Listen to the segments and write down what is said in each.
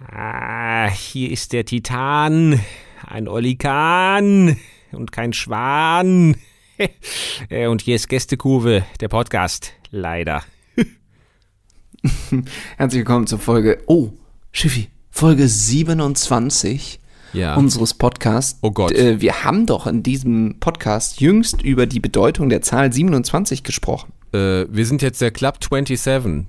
Ah, hier ist der Titan, ein Olikan und kein Schwan. Äh, und hier ist Gästekurve, der Podcast, leider. Herzlich willkommen zur Folge, oh, Schiffi, Folge 27 Ja. unseres Podcasts. Oh Gott. Äh, wir haben doch in diesem Podcast jüngst über die Bedeutung der Zahl 27 gesprochen. Äh, wir sind jetzt der Club 27.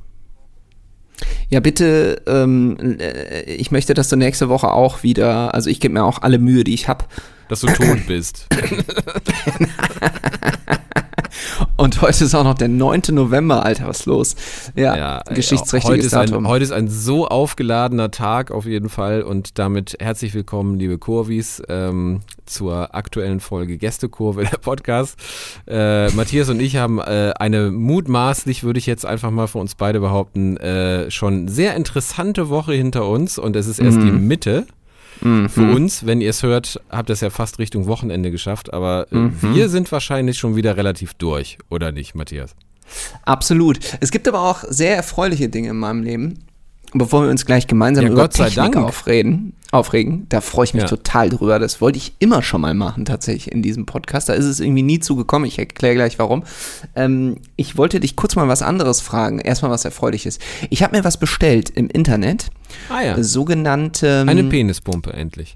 Ja, bitte, ähm, äh, ich möchte, dass du nächste Woche auch wieder, also ich gebe mir auch alle Mühe, die ich habe. Dass du tot bist. Und heute ist auch noch der 9. November, Alter, was ist los? Ja, Ja, äh, geschichtsträchtiges heute ist, ein, Datum. heute ist ein so aufgeladener Tag auf jeden Fall und damit herzlich willkommen, liebe Kurvis, ähm, zur aktuellen Folge Gästekurve, der Podcast. Äh, Matthias und ich haben äh, eine mutmaßlich, würde ich jetzt einfach mal für uns beide behaupten, äh, schon sehr interessante Woche hinter uns und es ist erst die Mitte. Mhm. Für uns, wenn ihr es hört, habt ihr es ja fast Richtung Wochenende geschafft, aber äh, Mhm. wir sind wahrscheinlich schon wieder relativ durch, oder nicht, Matthias? Absolut. Es gibt aber auch sehr erfreuliche Dinge in meinem Leben. Bevor wir uns gleich gemeinsam Ja, über Technik aufreden, aufregen, da freue ich mich Ja. total drüber. Das wollte ich immer schon mal machen, tatsächlich in diesem Podcast. Da ist es irgendwie nie zugekommen. Ich erkläre gleich warum. Ähm, ich wollte dich kurz mal was anderes fragen. Erstmal was Erfreuliches. Ich habe mir was bestellt im Internet. Ah ja, Sogenannte, eine Penispumpe endlich.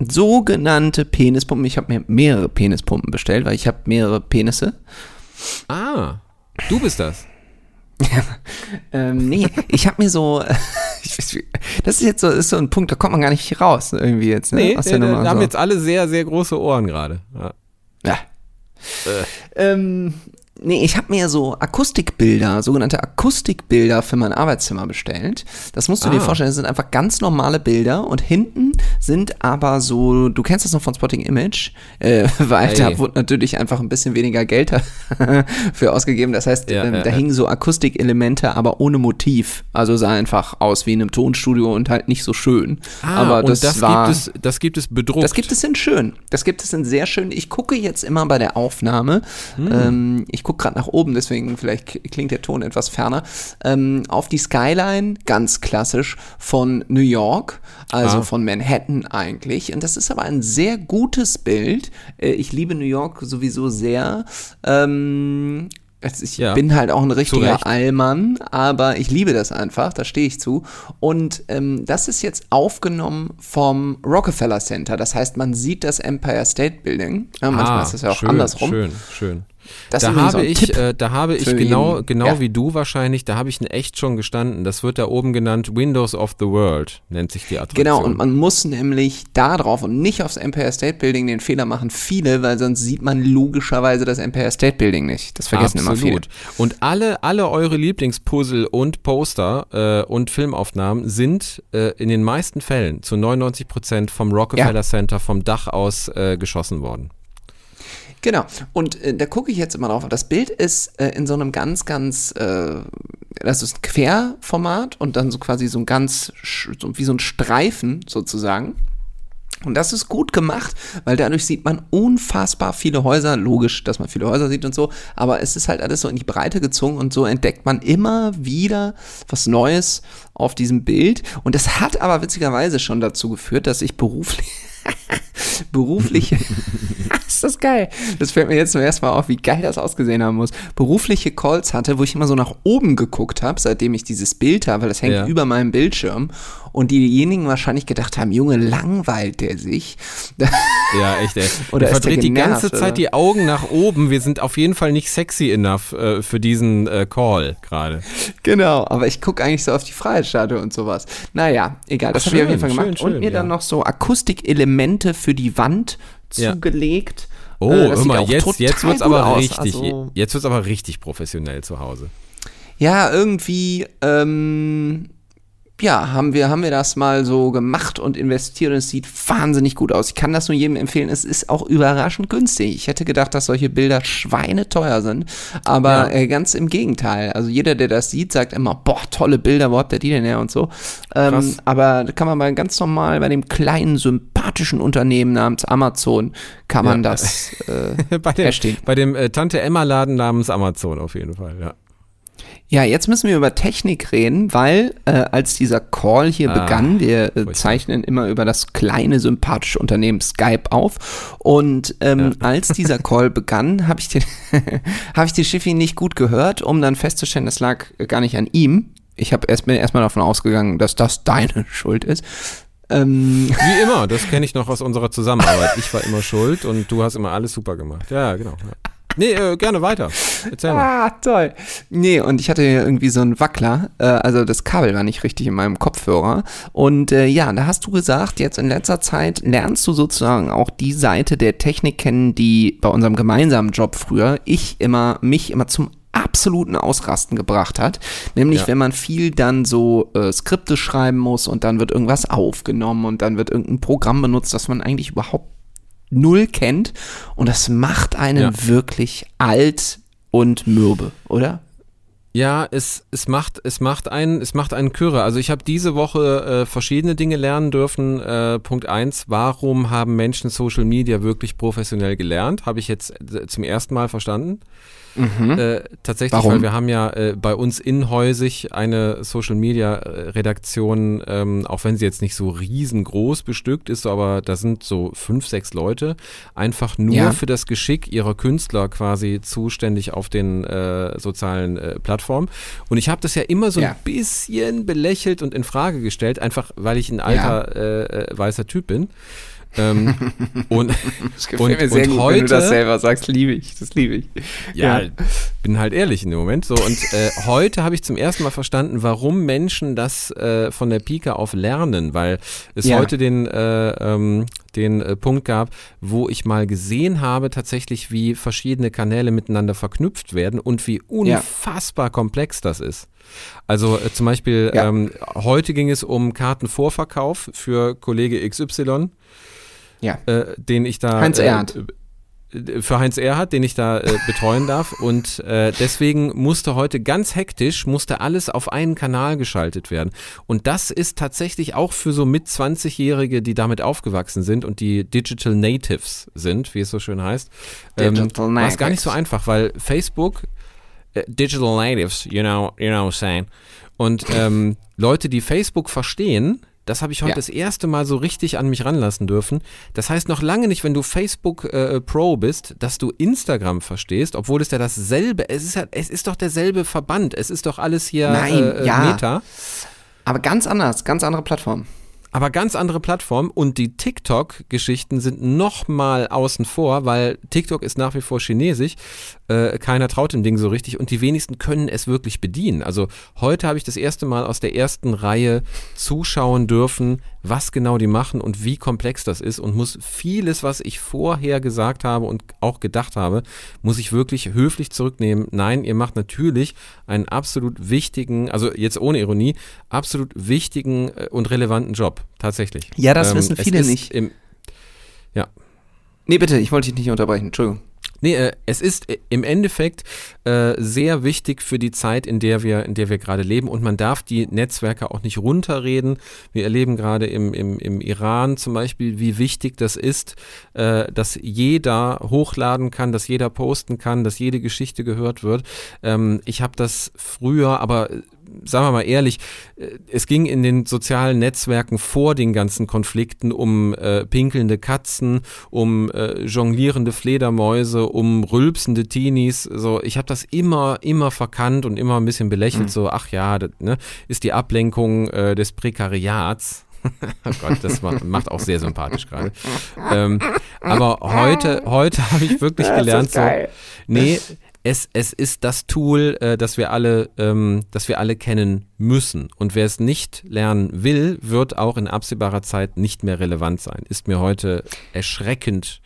sogenannte Penispumpen. Ich habe mir mehrere Penispumpen bestellt, weil ich habe mehrere Penisse. Ah, du bist das. Ähm, nee, ich habe mir so, ich weiß, das ist jetzt so, ist so ein Punkt, da kommt man gar nicht raus irgendwie jetzt. Ne? Nee, nee, da haben so. jetzt alle sehr, sehr große Ohren gerade. Ja. Ja. Ähm, nee, ich habe mir so Akustikbilder, sogenannte Akustikbilder für mein Arbeitszimmer bestellt. Das musst du dir Ah. vorstellen, das sind einfach ganz normale Bilder und hinten sind aber so, du kennst das noch von Spotting Image, äh, weil Ey. da wurde natürlich einfach ein bisschen weniger Geld für ausgegeben. Das heißt, Ja, ähm, ja, da ja. hingen so Akustikelemente, aber ohne Motiv. Also sah einfach aus wie in einem Tonstudio und halt nicht so schön. aber Ah, und das, das, war, gibt es, das gibt es bedruckt. das gibt es in schön. Das gibt es in sehr schön. Ich gucke jetzt immer bei der Aufnahme. Hm. Ähm, ich gucke gerade nach oben, deswegen vielleicht klingt der Ton etwas ferner. Ähm, auf die Skyline, ganz klassisch, von New York, also Ah. von Manhattan eigentlich. Und das ist aber ein sehr gutes Bild. Äh, ich liebe New York sowieso sehr. Ähm, ich Ja. bin halt auch ein richtiger. Allmann, aber ich liebe das einfach, da stehe ich zu. Und ähm, das ist jetzt aufgenommen vom Rockefeller Center. Das heißt, man sieht das Empire State Building. Ja, manchmal ah, ist das ja auch schön, andersrum. Schön, schön. Das da habe ich, äh, da habe ich genau, genau Ja. wie du wahrscheinlich, da habe ich in echt schon gestanden. Das wird da oben genannt Windows of the World, nennt sich die Attraktion. Genau, und man muss nämlich da drauf und nicht aufs Empire State Building den Fehler machen viele, weil sonst sieht man logischerweise das Empire State Building nicht. Das vergessen Absolut. immer Und alle, alle eure Lieblingspuzzle und Poster äh, und Filmaufnahmen sind äh, in den meisten Fällen zu 99 Prozent vom Rockefeller Ja. Center vom Dach aus äh, geschossen worden. Genau. Und äh, da gucke ich jetzt immer drauf. Das Bild ist äh, in so einem ganz, ganz, äh, das ist ein Querformat und dann so quasi so ein ganz, so, wie so ein Streifen sozusagen. Und das ist gut gemacht, weil dadurch sieht man unfassbar viele Häuser. Logisch, dass man viele Häuser sieht und so, aber es ist halt alles so in die Breite gezogen und so entdeckt man immer wieder was Neues auf diesem Bild. Und das hat aber witzigerweise schon dazu geführt, dass ich beruflich berufliche, ist das geil. Das fällt mir jetzt zum ersten Mal auf, wie geil das ausgesehen haben muss. Berufliche Calls hatte, wo ich immer so nach oben geguckt habe, seitdem ich dieses Bild habe, weil das hängt Ja. über meinem Bildschirm. Und diejenigen wahrscheinlich gedacht haben, Junge, langweilt der sich. Ja, echt, ey. Oder Der der verdreht die ganze oder? Zeit die Augen nach oben. Wir sind auf jeden Fall nicht sexy enough äh, für diesen äh, Call gerade. genau, aber ich gucke eigentlich so auf die Freiheitsstatue und sowas. Naja, egal, das habe ich auf jeden Fall gemacht. schön, und schön, mir dann ja. noch so Akustikelemente für die Wand Ja. Oh, Äh, auch jetzt, jetzt wird's gut aber aus. richtig, Also- jetzt wird's aber richtig professionell zu Hause. Ja, irgendwie, ähm, ja, haben wir, haben wir das mal so gemacht und investiert und es sieht wahnsinnig gut aus. Ich kann das nur jedem empfehlen. Es ist auch überraschend günstig. Ich hätte gedacht, dass solche Bilder schweineteuer sind, aber Ja. äh, ganz im Gegenteil. Also jeder, der das sieht, sagt immer, boah, tolle Bilder, wo habt ihr die denn her und so. Ähm, aber da kann man mal ganz normal bei dem kleinen, sympathischen Unternehmen namens Amazon, kann man Ja. das äh, bei dem, erstehen. bei dem äh, Tante Emma Laden namens Amazon auf jeden Fall, ja. Ja, jetzt müssen wir über Technik reden, weil äh, als dieser Call hier ah, begann, wir äh, zeichnen immer über das kleine sympathische Unternehmen Skype auf und ähm, ja. als dieser Call begann, habe ich den habe ich die Schiffi nicht gut gehört, um dann festzustellen, das lag gar nicht an ihm. Ich habe erst bin erstmal davon ausgegangen, dass das deine Schuld ist. Ähm. Wie immer, das kenne ich noch aus unserer Zusammenarbeit. Ich war immer schuld und du hast immer alles super gemacht. Ja, genau. Nee, äh, gerne weiter. Erzähl mal. Ah, toll. Nee, und ich hatte irgendwie so einen Wackler. Äh, also das Kabel war nicht richtig in meinem Kopfhörer. Und äh, ja, da hast du gesagt, jetzt in letzter Zeit lernst du sozusagen auch die Seite der Technik kennen, die bei unserem gemeinsamen Job früher ich immer, mich immer zum absoluten Ausrasten gebracht hat. Nämlich, ja. wenn man viel dann so äh, Skripte schreiben muss und dann wird irgendwas aufgenommen und dann wird irgendein Programm benutzt, das man eigentlich überhaupt null kennt. Und das macht einen ja. wirklich alt und mürbe, oder? Ja, es, es macht es macht einen es macht einen Kürre. Also ich habe diese Woche äh, verschiedene Dinge lernen dürfen. Äh, Punkt eins: Warum haben Menschen Social Media wirklich professionell gelernt? Habe ich jetzt äh, zum ersten Mal verstanden. Mhm. Äh, tatsächlich, Warum? weil wir haben ja äh, bei uns inhäusig eine Social Media äh, Redaktion, ähm, auch wenn sie jetzt nicht so riesengroß bestückt ist, aber da sind so fünf, sechs Leute, einfach nur ja. für das Geschick ihrer Künstler quasi zuständig auf den äh, sozialen äh, Plattformen. Und ich habe das ja immer so ja. ein bisschen belächelt und in Frage gestellt, einfach weil ich ein alter ja. Äh, weißer Typ bin. Ähm, und das gefällt und, mir sehr gut, heute, wenn du das selber sagst, liebe ich, das liebe ich. Ja, ja, bin halt ehrlich in dem Moment. So und äh, heute habe ich zum ersten Mal verstanden, warum Menschen das äh, von der Pika auf lernen, weil es ja. heute den äh, ähm, den äh, Punkt gab, wo ich mal gesehen habe, tatsächlich, wie verschiedene Kanäle miteinander verknüpft werden und wie unfassbar ja. komplex das ist. Also äh, zum Beispiel, ähm, heute ging es um Kartenvorverkauf für Kollege XY ja. äh, den ich da. Heinz Erhardt. Äh, für Heinz Erhardt, den ich da äh, betreuen darf. Und äh, deswegen musste heute ganz hektisch, musste alles auf einen Kanal geschaltet werden. Und das ist tatsächlich auch für so mit 20-Jährige, die damit aufgewachsen sind und die Digital Natives sind, wie es so schön heißt, ähm, war es gar nicht so einfach, weil Facebook, äh, Digital Natives, you know, you know what I'm saying. Und ähm, Leute, die Facebook verstehen, das habe ich heute ja. das erste Mal so richtig an mich ranlassen dürfen. Das heißt noch lange nicht, wenn du Facebook äh, Pro bist, dass du Instagram verstehst, obwohl es ja dasselbe, es ist ja, es ist doch derselbe Verband, es ist doch alles hier Nein, äh, ja. Meta. Aber ganz anders, ganz andere Plattform aber ganz andere Plattform und die TikTok-Geschichten sind nochmal außen vor, weil TikTok ist nach wie vor chinesisch. Äh, keiner traut dem Ding so richtig und die wenigsten können es wirklich bedienen. Also heute habe ich das erste Mal aus der ersten Reihe zuschauen dürfen, was genau die machen und wie komplex das ist und muss vieles, was ich vorher gesagt habe und auch gedacht habe, muss ich wirklich höflich zurücknehmen. Nein, ihr macht natürlich einen absolut wichtigen, also jetzt ohne Ironie, absolut wichtigen äh, und relevanten Job, tatsächlich. Ja, das ähm, wissen viele nicht. Im, ja. Nee, bitte, ich wollte dich nicht unterbrechen, Entschuldigung. Nee, äh, es ist äh, im Endeffekt äh, sehr wichtig für die Zeit, in der wir, in der wir gerade leben. Und man darf die Netzwerke auch nicht runterreden. Wir erleben gerade im, im, im Iran zum Beispiel, wie wichtig das ist, äh, dass jeder hochladen kann, dass jeder posten kann, dass jede Geschichte gehört wird. Ähm, ich habe das früher, aber sagen wir mal ehrlich, äh, es ging in den sozialen Netzwerken vor den ganzen Konflikten um äh, pinkelnde Katzen, um äh, jonglierende Fledermäuse, um rülpsende Teenies. So, ich habe das immer, immer verkannt und immer ein bisschen belächelt. Mhm. So, ach ja, das ne, ist die Ablenkung äh, des Prekariats. oh Gott, das macht auch sehr sympathisch gerade. Ähm, aber heute, heute habe ich wirklich gelernt, so, nee, es, es ist das Tool, äh, das wir alle, ähm, das wir alle kennen müssen. Und wer es nicht lernen will, wird auch in absehbarer Zeit nicht mehr relevant sein. Ist mir heute erschreckend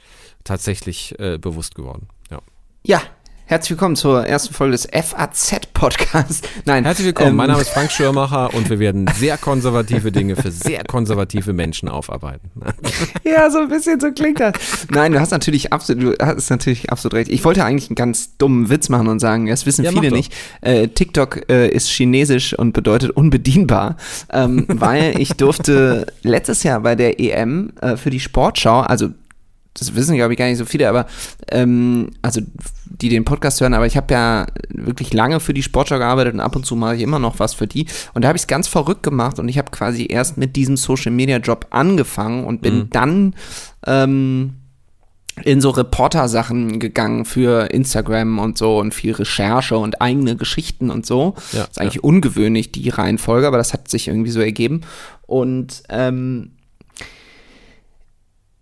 tatsächlich äh, bewusst geworden. Ja. Ja, Herzlich willkommen zur ersten Folge des FAZ-Podcasts. Nein. Herzlich willkommen. Ähm, mein Name ist Frank Schirmacher und wir werden sehr konservative Dinge für sehr konservative Menschen aufarbeiten. ja, so ein bisschen so klingt das. Nein, du hast natürlich absolut, du hast natürlich absolut recht. Ich wollte eigentlich einen ganz dummen Witz machen und sagen, das wissen ja, viele nicht. Äh, TikTok äh, ist chinesisch und bedeutet unbedienbar, ähm, weil ich durfte letztes Jahr bei der EM äh, für die Sportschau, also das wissen, glaube ich, gar nicht so viele, aber ähm, also die den Podcast hören, aber ich habe ja wirklich lange für die Sportschau gearbeitet und ab und zu mache ich immer noch was für die. Und da habe ich es ganz verrückt gemacht und ich habe quasi erst mit diesem Social Media Job angefangen und bin Mhm. dann ähm, in so Reporter-Sachen gegangen für Instagram und so und viel Recherche und eigene Geschichten und so. Ja, ist eigentlich ungewöhnlich, die Reihenfolge, aber das hat sich irgendwie so ergeben. Und ähm,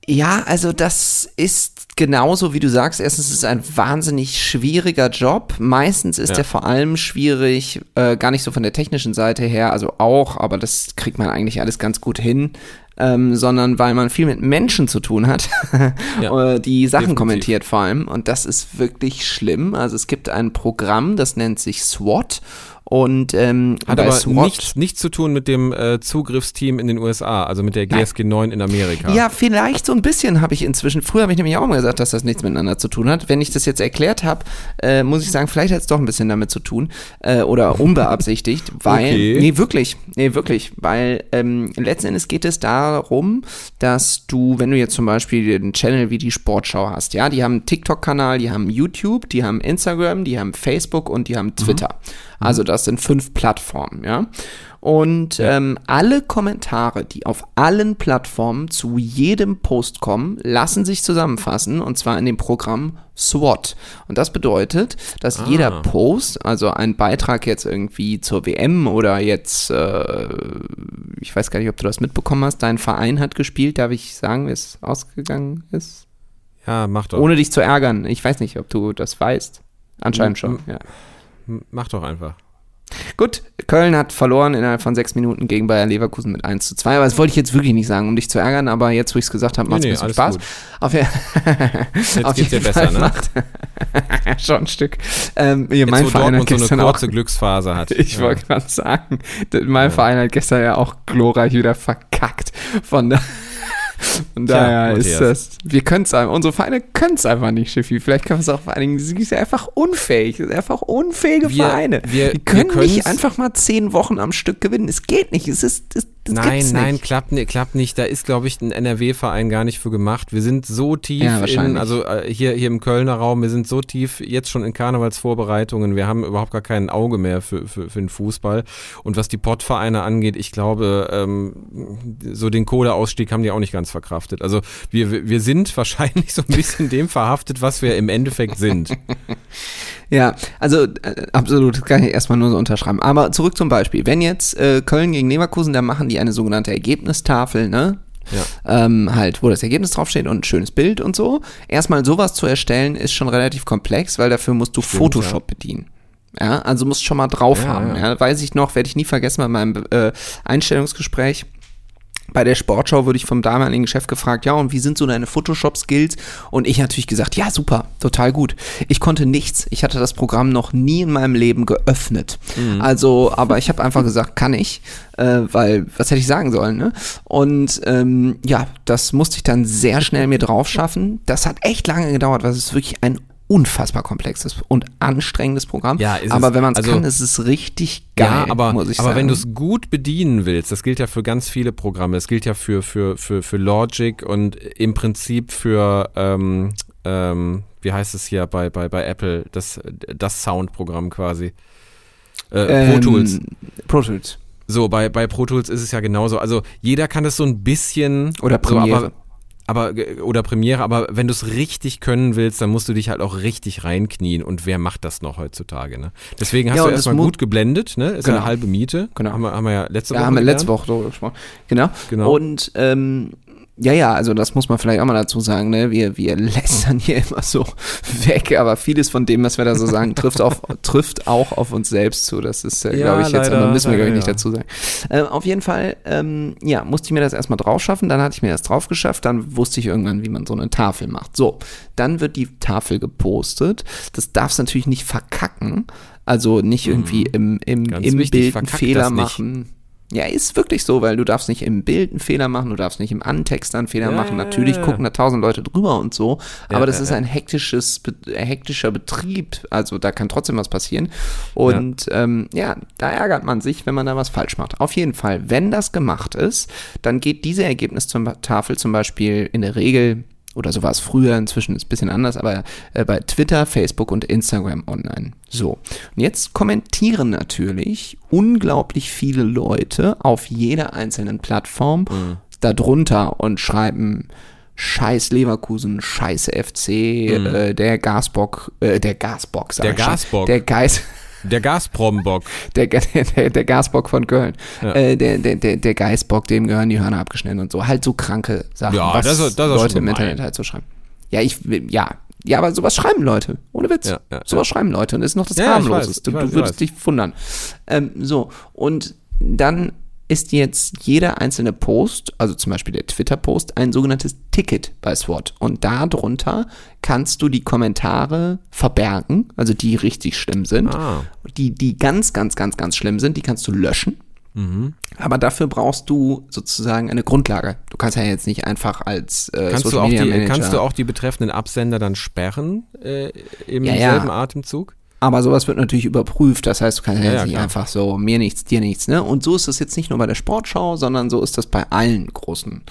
ja, also das ist genauso, wie du sagst. Erstens ist es ein wahnsinnig schwieriger Job. Meistens ist Ja. er vor allem schwierig, äh, gar nicht so von der technischen Seite her, also auch, aber das kriegt man eigentlich alles ganz gut hin. Ähm, sondern weil man viel mit Menschen zu tun hat, Ja, äh, die Sachen definitiv. kommentiert vor allem. Und das ist wirklich schlimm. Also es gibt ein Programm, das nennt sich SWAT. Und ähm, Hat aber SWAT nichts, nichts zu tun mit dem äh, Zugriffsteam in den USA, also mit der GSG 9 in Amerika. Ja, vielleicht so ein bisschen habe ich inzwischen. Früher habe ich nämlich auch mal gesagt, dass das nichts miteinander zu tun hat. Wenn ich das jetzt erklärt habe, äh, muss ich sagen, vielleicht hat es doch ein bisschen damit zu tun. Äh, oder unbeabsichtigt, weil. Okay. Nee, wirklich. Nee, wirklich. Weil ähm, letzten Endes geht es darum, dass du, wenn du jetzt zum Beispiel einen Channel wie die Sportschau hast, ja, die haben einen TikTok-Kanal, die haben YouTube, die haben Instagram, die haben Facebook und die haben Twitter. Also das sind fünf Plattformen, ja. Und ähm, alle Kommentare, die auf allen Plattformen zu jedem Post kommen, lassen sich zusammenfassen und zwar in dem Programm SWOT. Und das bedeutet, dass Ah. jeder Post, also ein Beitrag jetzt irgendwie zur WM oder jetzt, äh, ich weiß gar nicht, ob du das mitbekommen hast, dein Verein hat gespielt, darf ich sagen, wie es ausgegangen ist? Ja, mach doch. Ohne dich zu ärgern. Ich weiß nicht, ob du das weißt. Anscheinend schon, ja. Mach doch einfach. Gut, Köln hat verloren innerhalb von sechs Minuten gegen Bayer Leverkusen mit 1 zu 2. Aber das wollte ich jetzt wirklich nicht sagen, um dich zu ärgern, aber jetzt, wo ich es gesagt habe, macht es Nee, ein nee, bisschen alles Spaß. Auf, je Jetzt auf geht's dir besser, ne? macht schon ein Stück. Ähm, Jetzt, mein wo Verein hat Dortmund so eine gestern auch kurze Glücksphase hat. ich Ja. wollte gerade sagen, mein Verein hat gestern ja auch glorreich wieder verkackt. Von, da, von Tja, daher ist Matthias. das, wir können es einfach, unsere Vereine können es einfach nicht, Schiffi. Vielleicht können wir es auch vor allen Dingen, sie sind einfach unfähig. Das sind einfach unfähige Wir- Vereine. wir- die können wir nicht einfach mal zehn Wochen am Stück gewinnen. Es geht nicht. Es ist, das, das Nein, nein, klappt, ni- klappt nicht. Da ist, glaube ich, ein NRW-Verein gar nicht für gemacht. Wir sind so tief Ja, in, also äh, hier, hier im Kölner Raum, wir sind so tief jetzt schon in Karnevalsvorbereitungen. Wir haben überhaupt gar kein Auge mehr für, für, für den Fußball. Und was die Pottvereine angeht, ich glaube, ähm, so den Kohleausstieg haben die auch nicht ganz verkraftet. Also wir wir sind wahrscheinlich so ein bisschen dem verhaftet, was wir im Endeffekt sind. Ja, also äh, absolut, das kann ich erstmal nur so unterschreiben. Aber zurück zum Beispiel. Wenn jetzt äh, Köln gegen Leverkusen, da machen die eine sogenannte Ergebnistafel, ne? Ja. Ähm, halt, wo das Ergebnis draufsteht und ein schönes Bild und so. Erstmal sowas zu erstellen, ist schon relativ komplex, weil dafür musst du Photoshop bedienen. Ja, also musst schon mal drauf Ja, haben. ja. Ja. Weiß ich noch, werde ich nie vergessen bei meinem äh, Einstellungsgespräch. Bei der Sportschau wurde ich vom damaligen Chef gefragt, ja, und wie sind so deine Photoshop-Skills? Und ich natürlich gesagt, ja, super, total gut. Ich konnte nichts. Ich hatte das Programm noch nie in meinem Leben geöffnet. Also, aber ich habe einfach gesagt, kann ich, äh, weil, was hätte ich sagen sollen, ne? Und ähm, ja, das musste ich dann sehr schnell mir drauf schaffen. Das hat echt lange gedauert, weil es ist wirklich ein unfassbar komplexes und anstrengendes Programm. Ja, ist aber es. wenn man es Also- kann, ist es richtig geil, ja, aber, muss ich aber sagen. wenn du es gut bedienen willst, das gilt ja für ganz viele Programme, es gilt ja für, für, für, für Logic und im Prinzip für, ähm, ähm, wie heißt es hier bei, bei, bei Apple, das, das Soundprogramm quasi. Äh, Pro Ähm, Tools. Pro Tools. So, bei, bei Pro Tools ist es ja genauso. Also jeder kann das so ein bisschen. Oder So, Premiere. aber, aber, äh, oder Premiere, aber wenn du es richtig können willst, dann musst du dich halt auch richtig reinknien. Und wer macht das noch heutzutage? Ne? Deswegen hast Ja, du erstmal gut geblendet, ne? Ist Genau. eine halbe Miete. Genau. Haben wir, haben wir ja letzte Ja, Woche. haben wir gelernt. letzte Woche darüber gesprochen. Genau. Genau. Und ähm, ja, ja, also das muss man vielleicht auch mal dazu sagen, ne? Wir, wir lästern hier immer so weg, aber vieles von dem, was wir da so sagen, trifft, auf, trifft auch auf uns selbst zu. Das ist, äh, Ja, glaube ich, jetzt, aber müssen wir, glaube ich, nicht dazu sagen. Äh, auf jeden Fall, ähm, ja, musste ich mir das erstmal drauf schaffen, dann hatte ich mir das drauf geschafft, dann wusste ich irgendwann, wie man so eine Tafel macht. So, dann wird die Tafel gepostet. Das darfst du natürlich nicht verkacken. Also nicht irgendwie im, im, Mhm. Ganz im wichtig, Bild einen Fehler das nicht. Ja, ist wirklich so, weil du darfst nicht im Bild einen Fehler machen, du darfst nicht im Antext einen Fehler Ja, machen. Natürlich ja, ja. gucken da tausend Leute drüber und so, aber das ist ein hektisches, äh, hektischer Betrieb, also da kann trotzdem was passieren. Und ja. Ähm, ja, da ärgert man sich, wenn man da was falsch macht. Auf jeden Fall, wenn das gemacht ist, dann geht diese Ergebnistafel zum Beispiel in der Regel oder so war es früher, inzwischen ist ein bisschen anders, aber äh, bei Twitter, Facebook und Instagram online. So, und jetzt kommentieren natürlich unglaublich viele Leute auf jeder einzelnen Plattform mhm. darunter und schreiben, Scheiß Leverkusen, Scheiß FC, mhm. äh, der Gasbock, äh, der Gasbock, sag Der Gasbock. Der Geist. Der Gazprom-Bock. Der, der, der, Gasbock von Köln. Ja. Äh, der, der, der, der Geistbock, dem gehören die Hörner abgeschnitten und so. Halt so kranke Sachen, ja, was das, das Leute im Internet halt so schreiben. Ja, ich, ja, ja, aber sowas schreiben Leute. Ohne Witz. Ja, ja, sowas schreiben Leute. Und das ist noch das ja, harmloseste. Du, du würdest dich wundern. Ähm, so, und dann ist jetzt jeder einzelne Post, also zum Beispiel der Twitter-Post, ein sogenanntes Ticket bei SWOT. Und darunter kannst du die Kommentare verbergen, also die richtig schlimm sind. Ah. Die, die ganz, ganz, ganz, ganz schlimm sind, die kannst du löschen. Mhm. Aber dafür brauchst du sozusagen eine Grundlage. Du kannst ja jetzt nicht einfach als äh, kannst Social Media Manager. Kannst du auch die betreffenden Absender dann sperren äh, im ja, selben ja. Atemzug? Aber sowas wird natürlich überprüft. Das heißt, du kannst ja, ja nicht einfach so mir nichts, dir nichts. Ne? Und so ist das jetzt nicht nur bei der Sportschau, sondern so ist das bei allen großen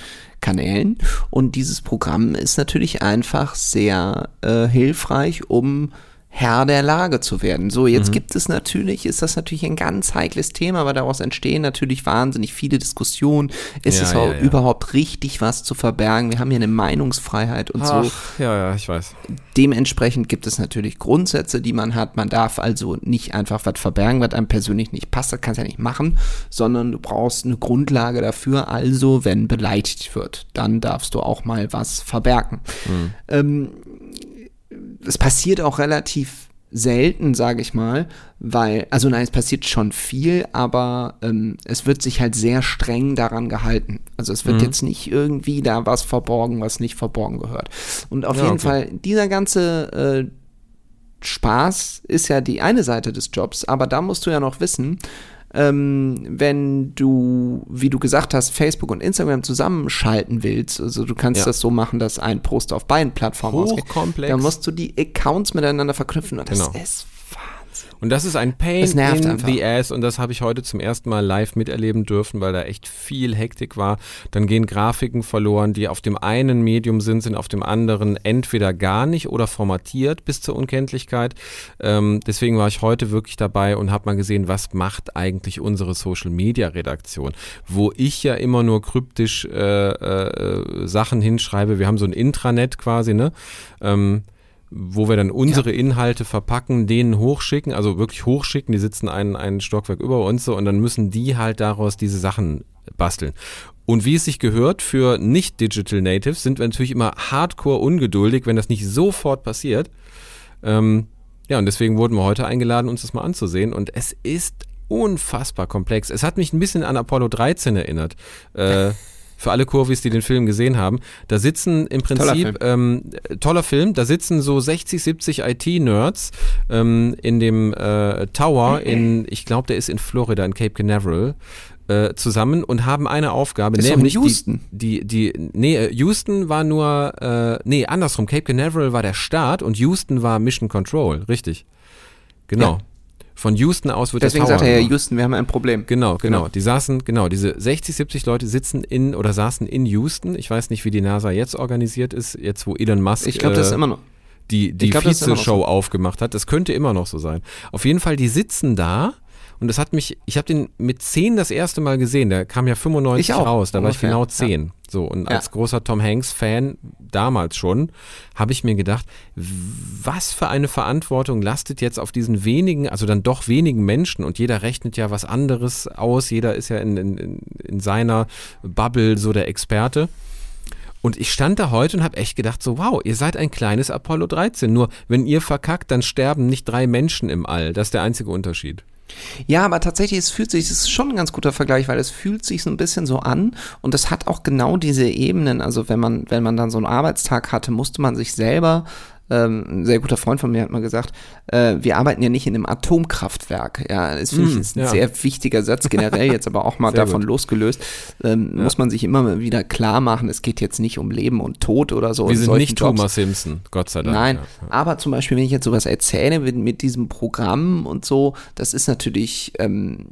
Kanälen. Und dieses Programm ist natürlich einfach sehr äh, hilfreich, um Herr der Lage zu werden. So, jetzt mhm. gibt es natürlich, ist das natürlich ein ganz heikles Thema, aber daraus entstehen natürlich wahnsinnig viele Diskussionen. Ist ja, es ja, ja. überhaupt richtig, was zu verbergen? Wir haben hier eine Meinungsfreiheit und Ach, so. Ja, ja, ich weiß. Dementsprechend gibt es natürlich Grundsätze, die man hat. Man darf also nicht einfach was verbergen, was einem persönlich nicht passt. Das kannst du ja nicht machen, sondern du brauchst eine Grundlage dafür. Also, wenn beleidigt wird, dann darfst du auch mal was verbergen. Mhm. Ähm, es passiert auch relativ selten, sage ich mal, weil, also nein, es passiert schon viel, aber ähm, es wird sich halt sehr streng daran gehalten. Also es wird mhm. jetzt nicht irgendwie da was verborgen, was nicht verborgen gehört. Und auf ja, jeden okay. Fall, dieser ganze äh, Spaß ist ja die eine Seite des Jobs, aber da musst du ja noch wissen, ähm, wenn du, wie du gesagt hast, Facebook und Instagram zusammenschalten willst, also du kannst ja. das so machen, dass ein Post auf beiden Plattformen ausgeht, dann musst du die Accounts miteinander verknüpfen und das genau. ist und das ist ein Pain in einfach. the Ass und das habe ich heute zum ersten Mal live miterleben dürfen, weil da echt viel Hektik war. Dann gehen Grafiken verloren, die auf dem einen Medium sind, sind auf dem anderen entweder gar nicht oder formatiert bis zur Unkenntlichkeit. Ähm, deswegen war ich heute wirklich dabei und habe mal gesehen, was macht eigentlich unsere Social Media Redaktion, wo ich ja immer nur kryptisch äh, äh, Sachen hinschreibe. Wir haben so ein Intranet quasi, ne? Ähm, wo wir dann unsere ja. Inhalte verpacken, denen hochschicken, also wirklich hochschicken, die sitzen einen, einen Stockwerk über uns so und dann müssen die halt daraus diese Sachen basteln. Und wie es sich gehört, für nicht-Digital Natives sind wir natürlich immer hardcore ungeduldig, wenn das nicht sofort passiert. Ähm, ja, und deswegen wurden wir heute eingeladen, uns das mal anzusehen. Und es ist unfassbar komplex. Es hat mich ein bisschen an Apollo 13 erinnert. Äh, für alle Kurvis, die den Film gesehen haben, da sitzen im Prinzip, toller Film, ähm, toller Film da sitzen so 60, 70 IT-Nerds ähm, in dem äh, Tower in, ich glaube, der ist in Florida, in Cape Canaveral, äh, zusammen und haben eine Aufgabe, ist nämlich Houston. Die, die, die, nee, äh, Houston war nur, äh, nee, andersrum, Cape Canaveral war der Start und Houston war Mission Control, richtig. Genau. Ja. Von Houston aus wird Deswegen der Tower sagt er ja, Houston, wir haben ein Problem. Genau, genau, genau. Die saßen, genau, diese 60, 70 Leute sitzen in oder saßen in Houston. Ich weiß nicht, wie die NASA jetzt organisiert ist, jetzt wo Elon Musk. Ich glaube, das ist immer noch. Die, die Vize-Show so. aufgemacht hat. Das könnte immer noch so sein. Auf jeden Fall, die sitzen da und das hat mich, ich habe den mit 10 das erste Mal gesehen. Der kam ja 95 raus, da ungefähr. war ich genau 10. Ja. So, und als großer Tom Hanks-Fan, damals schon, habe ich mir gedacht, was für eine Verantwortung lastet jetzt auf diesen wenigen, also dann doch wenigen Menschen und jeder rechnet ja was anderes aus, jeder ist ja in, in, in seiner Bubble so der Experte. Und ich stand da heute und habe echt gedacht, so wow, ihr seid ein kleines Apollo 13. Nur wenn ihr verkackt, dann sterben nicht drei Menschen im All. Das ist der einzige Unterschied. Ja, aber tatsächlich, es fühlt sich, es ist schon ein ganz guter Vergleich, weil es fühlt sich so ein bisschen so an und es hat auch genau diese Ebenen. Also wenn man, wenn man dann so einen Arbeitstag hatte, musste man sich selber ähm, ein sehr guter Freund von mir hat mal gesagt, äh, wir arbeiten ja nicht in einem Atomkraftwerk. Ja, das finde ich Mm, ist ein ja. sehr wichtiger Satz generell, jetzt aber auch mal Sehr davon gut. losgelöst. Ähm, Muss man sich immer wieder klar machen, es geht jetzt nicht um Leben und Tod oder so. Wir in sind nicht Jobs. Thomas Simpson, Gott sei Dank. Nein, Ja. aber zum Beispiel, wenn ich jetzt sowas erzähle mit, mit diesem Programm und so, das ist natürlich, ähm,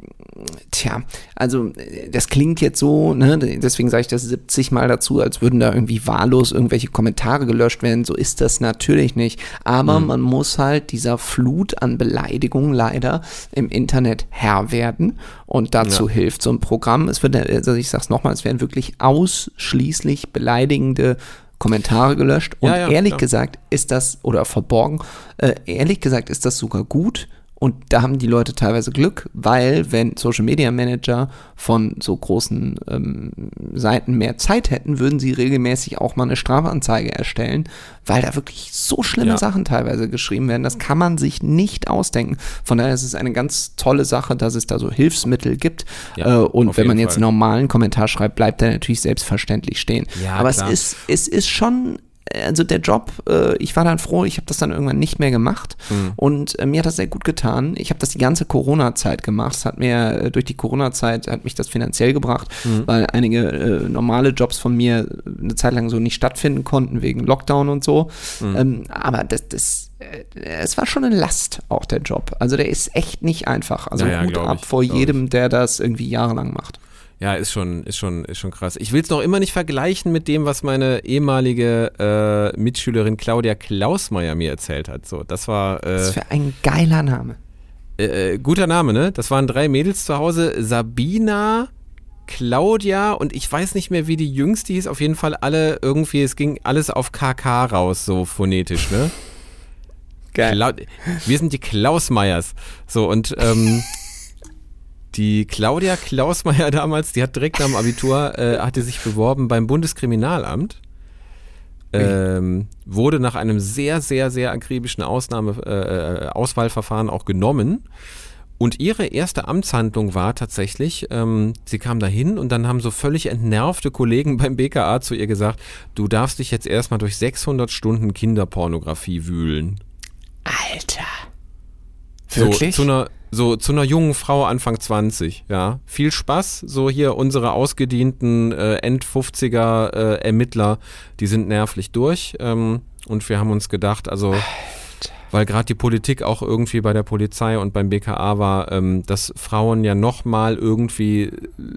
tja, also das klingt jetzt so, ne, deswegen sage ich das 70 Mal dazu, als würden da irgendwie wahllos irgendwelche Kommentare gelöscht werden. So ist das natürlich nicht. Aber Mhm. man muss halt dieser Flut an Beleidigungen leider im Internet Herr werden. Und dazu Ja. hilft so ein Programm. Es wird, also ich sag's nochmal, es werden wirklich ausschließlich beleidigende Kommentare gelöscht. Und Ja, ja, ehrlich klar. gesagt ist das, oder verborgen, äh, ehrlich gesagt ist das sogar gut. Und da haben die Leute teilweise Glück, weil wenn Social Media Manager von so großen ähm, Seiten mehr Zeit hätten, würden sie regelmäßig auch mal eine Strafanzeige erstellen, weil da wirklich so schlimme Ja. Sachen teilweise geschrieben werden. Das kann man sich nicht ausdenken. Von daher ist es eine ganz tolle Sache, dass es da so Hilfsmittel gibt. Ja, äh, und wenn man jetzt Fall. einen normalen Kommentar schreibt, bleibt er natürlich selbstverständlich stehen. Ja, Aber klar. es ist, es ist schon also der Job, äh, ich war dann froh, ich habe das dann irgendwann nicht mehr gemacht Mhm. und äh, mir hat das sehr gut getan. Ich habe das die ganze Corona-Zeit gemacht. Es hat mir äh, durch die Corona-Zeit hat mich das finanziell gebracht, Mhm. weil einige äh, normale Jobs von mir eine Zeit lang so nicht stattfinden konnten wegen Lockdown und so. Mhm. Ähm, aber das, das äh, es war schon eine Last auch der Job. Also der ist echt nicht einfach. Also Ja, ja, Hut ab ich, vor jedem, der das irgendwie jahrelang macht. Ja, ist schon, ist schon, ist schon krass. Ich will es noch immer nicht vergleichen mit dem, was meine ehemalige äh, Mitschülerin Claudia Klausmeier mir erzählt hat. So, das war Was äh, für ein geiler Name. äh, guter Name, ne? Das waren drei Mädels zu Hause. Sabina, Claudia und ich weiß nicht mehr, wie die jüngste hieß. Auf jeden Fall alle irgendwie, es ging alles auf KK raus, so phonetisch, ne? Geil. Klau wir sind die Klausmeyers. So, und ähm, die Claudia Klausmeier damals, die hat direkt nach dem Abitur, äh, hatte sich beworben beim Bundeskriminalamt. Ähm, wurde nach einem sehr, sehr, sehr akribischen Ausnahme, äh, äh, Auswahlverfahren auch genommen. Und ihre erste Amtshandlung war tatsächlich, ähm, sie kam dahin und dann haben so völlig entnervte Kollegen beim BKA zu ihr gesagt, du darfst dich jetzt erstmal durch 600 Stunden Kinderpornografie wühlen. Alter. So, Wirklich? zu einer, so zu einer jungen Frau Anfang 20, ja. Viel Spaß, so hier unsere ausgedienten äh, End-50er äh, Ermittler, die sind nervlich durch. Ähm, und wir haben uns gedacht, also, weil gerade die Politik auch irgendwie bei der Polizei und beim BKA war, ähm, dass Frauen ja nochmal irgendwie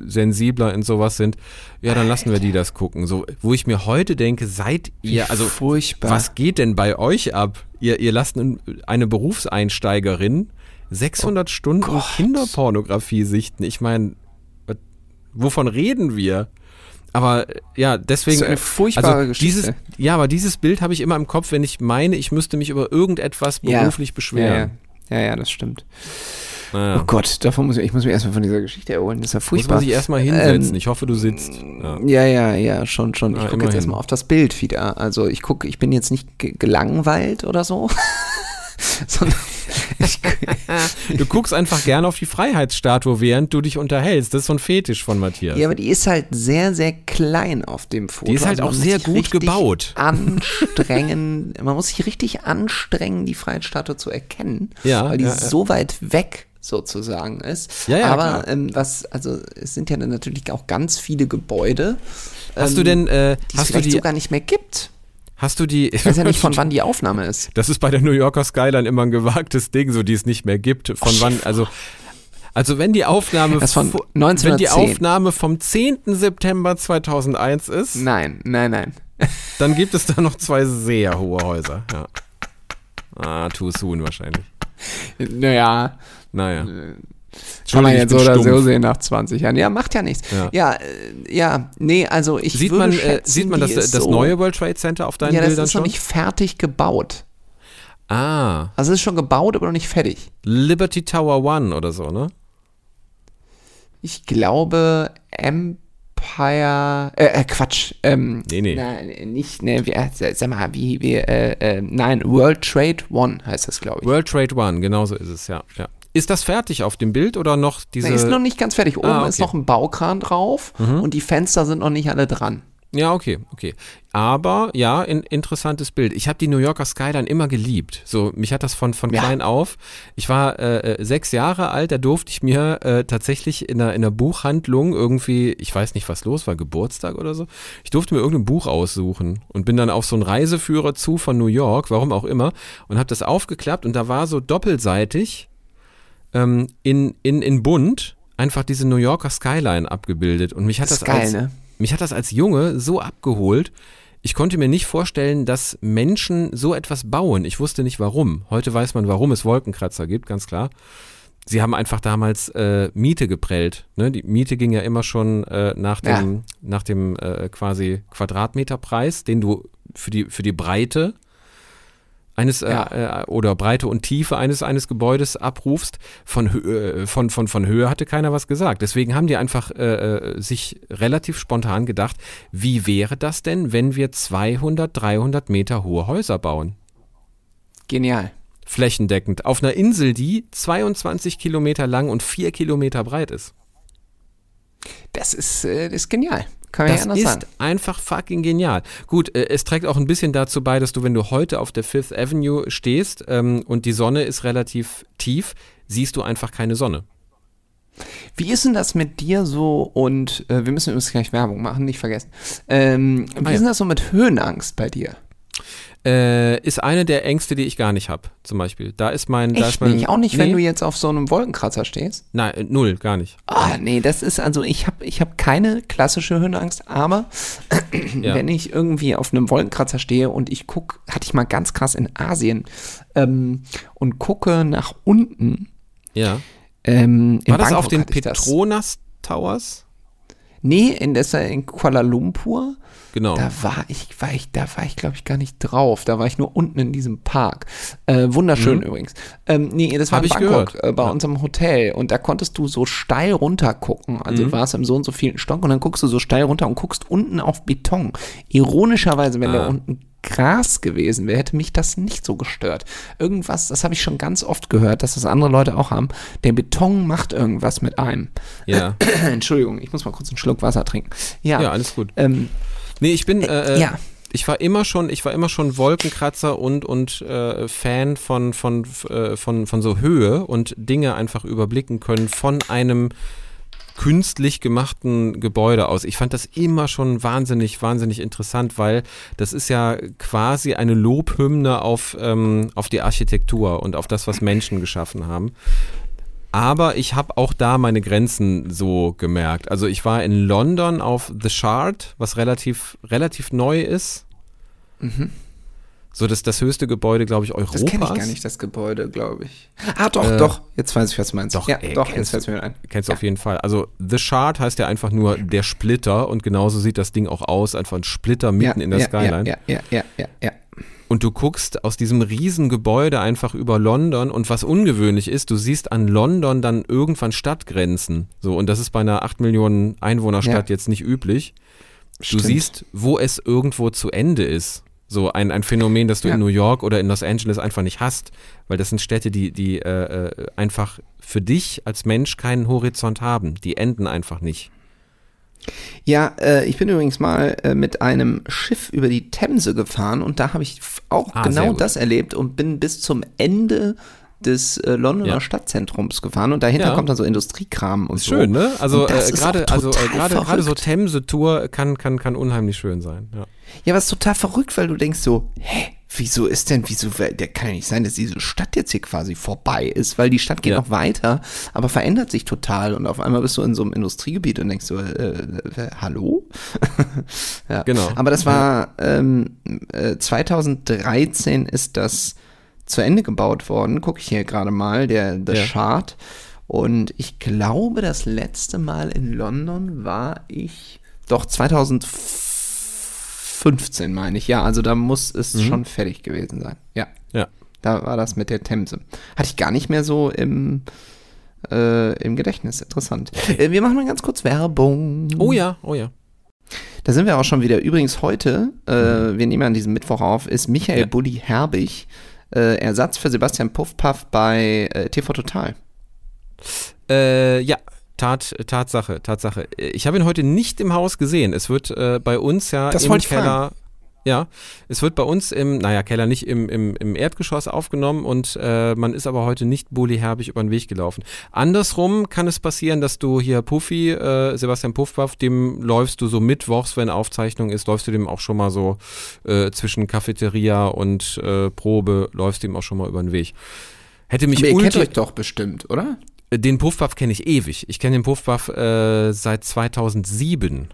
sensibler in sowas sind, ja, dann lassen wir die das gucken. So, wo ich mir heute denke, seid ihr, also furchtbar. was geht denn bei euch ab? Ihr, ihr lasst ein- eine Berufseinsteigerin 600 Stunden Gott. Kinderpornografie sichten. Ich meine, wovon reden wir? Aber äh, ja, deswegen. Ist eine furchtbare also Geschichte. Dieses, ja, aber dieses Bild habe ich immer im Kopf, wenn ich meine, ich müsste mich über irgendetwas Ja. beruflich beschweren. Ja, ja, ja, ja das stimmt. Naja. Oh Gott, davon muss ich, ich muss mich erstmal von dieser Geschichte erholen. Das ist ja Muss furchtbar. man sich erstmal hinsetzen. Ähm, ich hoffe, du sitzt. Ja. Ja, ja, ja, schon, schon. Ich gucke jetzt erstmal auf das Bild wieder. Also ich gucke, ich bin jetzt nicht ge- gelangweilt oder so. Sondern ich, Du guckst einfach gerne auf die Freiheitsstatue, während du dich unterhältst. Das ist so ein Fetisch von Matthias. ja, aber die ist halt sehr, sehr klein auf dem Foto. Die ist halt Also auch sehr gut gebaut. Anstrengen, man muss sich richtig anstrengen, die Freiheitsstatue zu erkennen, Ja, weil die ja, ja. so weit weg sozusagen ist. Ja, ja, aber ähm, was, also es sind ja dann natürlich auch ganz viele Gebäude. Hast ähm, du denn, äh, die es hast du vielleicht die, sogar nicht mehr gibt. Hast du die, Ich weiß ja nicht, von wann die Aufnahme ist. Das ist bei der New Yorker Skyline immer ein gewagtes Ding, so die es nicht mehr gibt. Von wann, also, also wenn die Aufnahme, Das von vo- wenn die 1910. Aufnahme vom 10. September 2001 ist, Nein, nein, nein. dann gibt es da noch zwei sehr hohe Häuser. Ja. Ah, too soon wahrscheinlich. Naja, Naja. Kann man jetzt so oder so sehen nach 20 Jahren. Ja, macht ja nichts. Ja. Ja, äh, ja, nee, also ich Sieht man, äh, schätzen, sieht man das, das so, neue World Trade Center auf deinen Ja, das Bildern ist noch schon? nicht fertig gebaut. Ah, Also es ist schon gebaut, aber noch nicht fertig. Liberty Tower One oder so, ne? Ich glaube, Empire, äh, äh Quatsch, ähm, Nee, nee. Nein, nicht, ne, äh, sag mal, wie, wie, äh, äh, nein, World Trade One heißt das, glaube ich. World Trade One, genauso ist es, ja. ja. Ist das fertig auf dem Bild oder noch diese. Nee, ist noch nicht ganz fertig. Oben Ah, ist okay. Mhm. noch ein Baukran drauf und die Fenster sind noch nicht alle dran. Ja, okay, okay. Aber ja, in, interessantes Bild. Ich habe die New Yorker Skyline immer geliebt. So, mich hat das von, von Ja. klein auf. Ich war äh, äh, sechs Jahre alt, da durfte ich mir äh, tatsächlich in einer, in einer Buchhandlung irgendwie, ich weiß nicht, was los war, Geburtstag oder so. Ich durfte mir irgendein Buch aussuchen und bin dann auf so einen Reiseführer zu von New York, warum auch immer, und habe das aufgeklappt und da war so doppelseitig ähm, in, in, in bunt einfach diese New Yorker Skyline abgebildet. Und mich hat Das das, geil, als, ne? mich hat das als Junge so abgeholt. Ich konnte mir nicht vorstellen, dass Menschen so etwas bauen. Ich wusste nicht warum. Heute weiß man, warum es Wolkenkratzer gibt, ganz klar. Sie haben einfach damals äh, Miete geprellt. Ne? Die Miete ging ja immer schon äh, nach dem, nach dem äh, quasi Quadratmeterpreis, den du für die, für die Breite eines äh, Ja. äh, oder Breite und Tiefe eines eines Gebäudes abrufst. Von, äh, von, von, von Höhe hatte keiner was gesagt. Deswegen haben die einfach äh, äh, sich relativ spontan gedacht, wie wäre das denn, wenn wir 200, 300 Meter hohe Häuser bauen? Genial. Flächendeckend. Auf einer Insel, die 22 Kilometer lang und 4 Kilometer breit ist. Das ist, äh, das ist genial. Kann man ja Das ist sagen. einfach fucking genial. Gut, äh, es trägt auch ein bisschen dazu bei, dass du, wenn du heute auf der Fifth Avenue stehst ähm, und die Sonne ist relativ tief, siehst du einfach keine Sonne. Wie ist denn das mit dir so und äh, wir müssen übrigens gleich Werbung machen, nicht vergessen. Ähm, wie Ah, ist ja. denn das so mit Höhenangst bei dir? Äh, ist eine der Ängste, die ich gar nicht habe, zum Beispiel. Da ist mein. da ist Echt mein nicht? Auch nicht, wenn nee, du jetzt auf so einem Wolkenkratzer stehst? Nein, äh, null, gar nicht. Ah, nee, das ist also, ich habe ich hab keine klassische Höhenangst, aber Ja. wenn ich irgendwie auf einem Wolkenkratzer stehe und ich gucke, hatte ich mal ganz krass in Asien ähm, und gucke nach unten. Ja. Ähm, War das Bangkok auf den. Petronas Towers? Nee, in, war in Kuala Lumpur. Genau. Da war ich, war ich, da war ich, glaube ich, gar nicht drauf. Da war ich nur unten in diesem Park. Äh, wunderschön übrigens. Ähm, nee, das war Mhm. Hab in ich Bangkok gehört. äh, bei Ja. unserem Hotel. Und da konntest du so steil runter gucken. Also Mhm. du warst im so und so vielen Stock und dann guckst du so steil runter und guckst unten auf Beton. Ironischerweise, wenn Ah. da unten Gras gewesen wäre, hätte mich das nicht so gestört. Irgendwas, das habe ich schon ganz oft gehört, dass das andere Leute auch haben. Der Beton macht irgendwas mit einem. Ja. Entschuldigung, ich muss mal kurz einen Schluck Wasser trinken. Ja, ja, alles gut. ähm, Nee, ich bin. Äh, ja. Ich war immer schon, ich war immer schon Wolkenkratzer und und äh, Fan von von äh, von von so Höhe und Dinge einfach überblicken können von einem künstlich gemachten Gebäude aus. Ich fand das immer schon wahnsinnig, wahnsinnig interessant, weil das ist ja quasi eine Lobhymne auf, ähm, auf die Architektur und auf das, was Menschen geschaffen haben. Aber ich habe auch da meine Grenzen so gemerkt. Also ich war in London auf The Shard, was relativ, relativ neu ist. So das, das höchste Gebäude, glaube ich, Europas. Das kenne ich gar nicht, das Gebäude, glaube ich. Ah, doch, Äh, doch. Jetzt weiß ich, was du meinst. doch, ja, ey, doch, kennst jetzt fällt mir ein. Kennst du Ja. auf jeden Fall. Also The Shard heißt ja einfach nur der Splitter und genauso sieht das Ding auch aus, einfach ein Splitter mitten ja, in der ja, Skyline. Ja, ja, ja, ja, ja. Und du guckst aus diesem riesen Gebäude einfach über London und was ungewöhnlich ist, du siehst an London dann irgendwann Stadtgrenzen. So, und das ist bei einer 8 Millionen Einwohnerstadt jetzt nicht üblich. Du Stimmt. siehst, wo es irgendwo zu Ende ist. So ein, ein Phänomen, das du Ja. in New York oder in Los Angeles einfach nicht hast, weil das sind Städte, die, die äh, äh, einfach für dich als Mensch keinen Horizont haben. Die enden einfach nicht. Ja, äh, ich bin übrigens mal äh, mit einem Schiff über die Themse gefahren und da habe ich auch Ah, genau das erlebt und bin bis zum Ende des äh, Londoner Ja. Stadtzentrums gefahren und dahinter Ja. kommt dann so Industriekram und Ist so. schön, ne? Also Und das äh, gerade also, äh, total gerade gerade so verrückt. Themse-Tour kann, kann, kann unheimlich schön sein. Ja. Ja, aber es ist total verrückt, weil du denkst so, hä, wieso ist denn, wieso, der kann ja nicht sein, dass diese Stadt jetzt hier quasi vorbei ist, weil die Stadt geht Ja. noch weiter, aber verändert sich total und auf einmal bist du in so einem Industriegebiet und denkst so, äh, äh, hallo? ja. Genau. Aber das war, ähm, äh, 2013 ist das zu Ende gebaut worden, gucke ich hier gerade mal, der The Ja. Shard. Und ich glaube, das letzte Mal in London war ich doch 2015, meine ich. Ja, also da muss es schon fertig gewesen sein. Ja, Ja. da war das mit der Themse. Hatte ich gar nicht mehr so im, äh, im Gedächtnis. Interessant. Äh, wir machen mal ganz kurz Werbung. Oh ja, oh ja. Da sind wir auch schon wieder. Übrigens heute, äh, wir nehmen an diesem Mittwoch auf, ist Michael Ja. Bulli Herbig äh, Ersatz für Sebastian Puffpaff bei äh, TV Total. Äh, ja, Tat, Tatsache, Tatsache. Ich habe ihn heute nicht im Haus gesehen. Es wird äh, bei uns ja Das im wollte ich Keller. Ja, es wird bei uns im, naja, Keller nicht im, im, im Erdgeschoss aufgenommen und äh, man ist aber heute nicht Bulli Herbig über den Weg gelaufen. Andersrum kann es passieren, dass du hier Puffy, äh, Sebastian Puffpaff, dem läufst du so mittwochs, wenn Aufzeichnung ist, läufst du dem auch schon mal so äh, zwischen Cafeteria und äh, Probe, läufst dem auch schon mal über den Weg. Hätte mich Aber ihr kennt euch doch bestimmt, oder? den Puffpuff kenne ich ewig. Ich kenne den Puffpuff äh, seit 2007.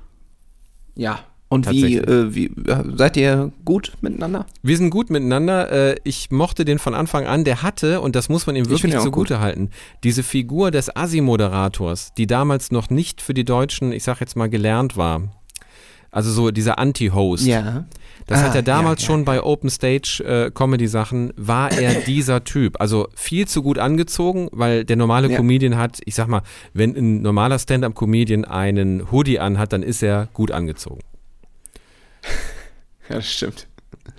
Ja. Und wie, äh, wie äh, seid ihr gut miteinander? Wir sind gut miteinander. Äh, ich mochte den von Anfang an. Der hatte, und das muss man ihm wirklich ihn auch zugute halten, diese Figur des Assi-Moderators, die damals noch nicht für die Deutschen, ich sag jetzt mal, gelernt war. Also so dieser Anti-Host. Ja. Das Ah, hat er damals ja, schon bei Open Stage äh, Comedy Sachen, war er dieser Typ. Also viel zu gut angezogen, weil der normale Ja. Comedian hat, ich sag mal, wenn ein normaler Stand-up-Comedian einen Hoodie anhat, dann ist er gut angezogen. Ja, das stimmt.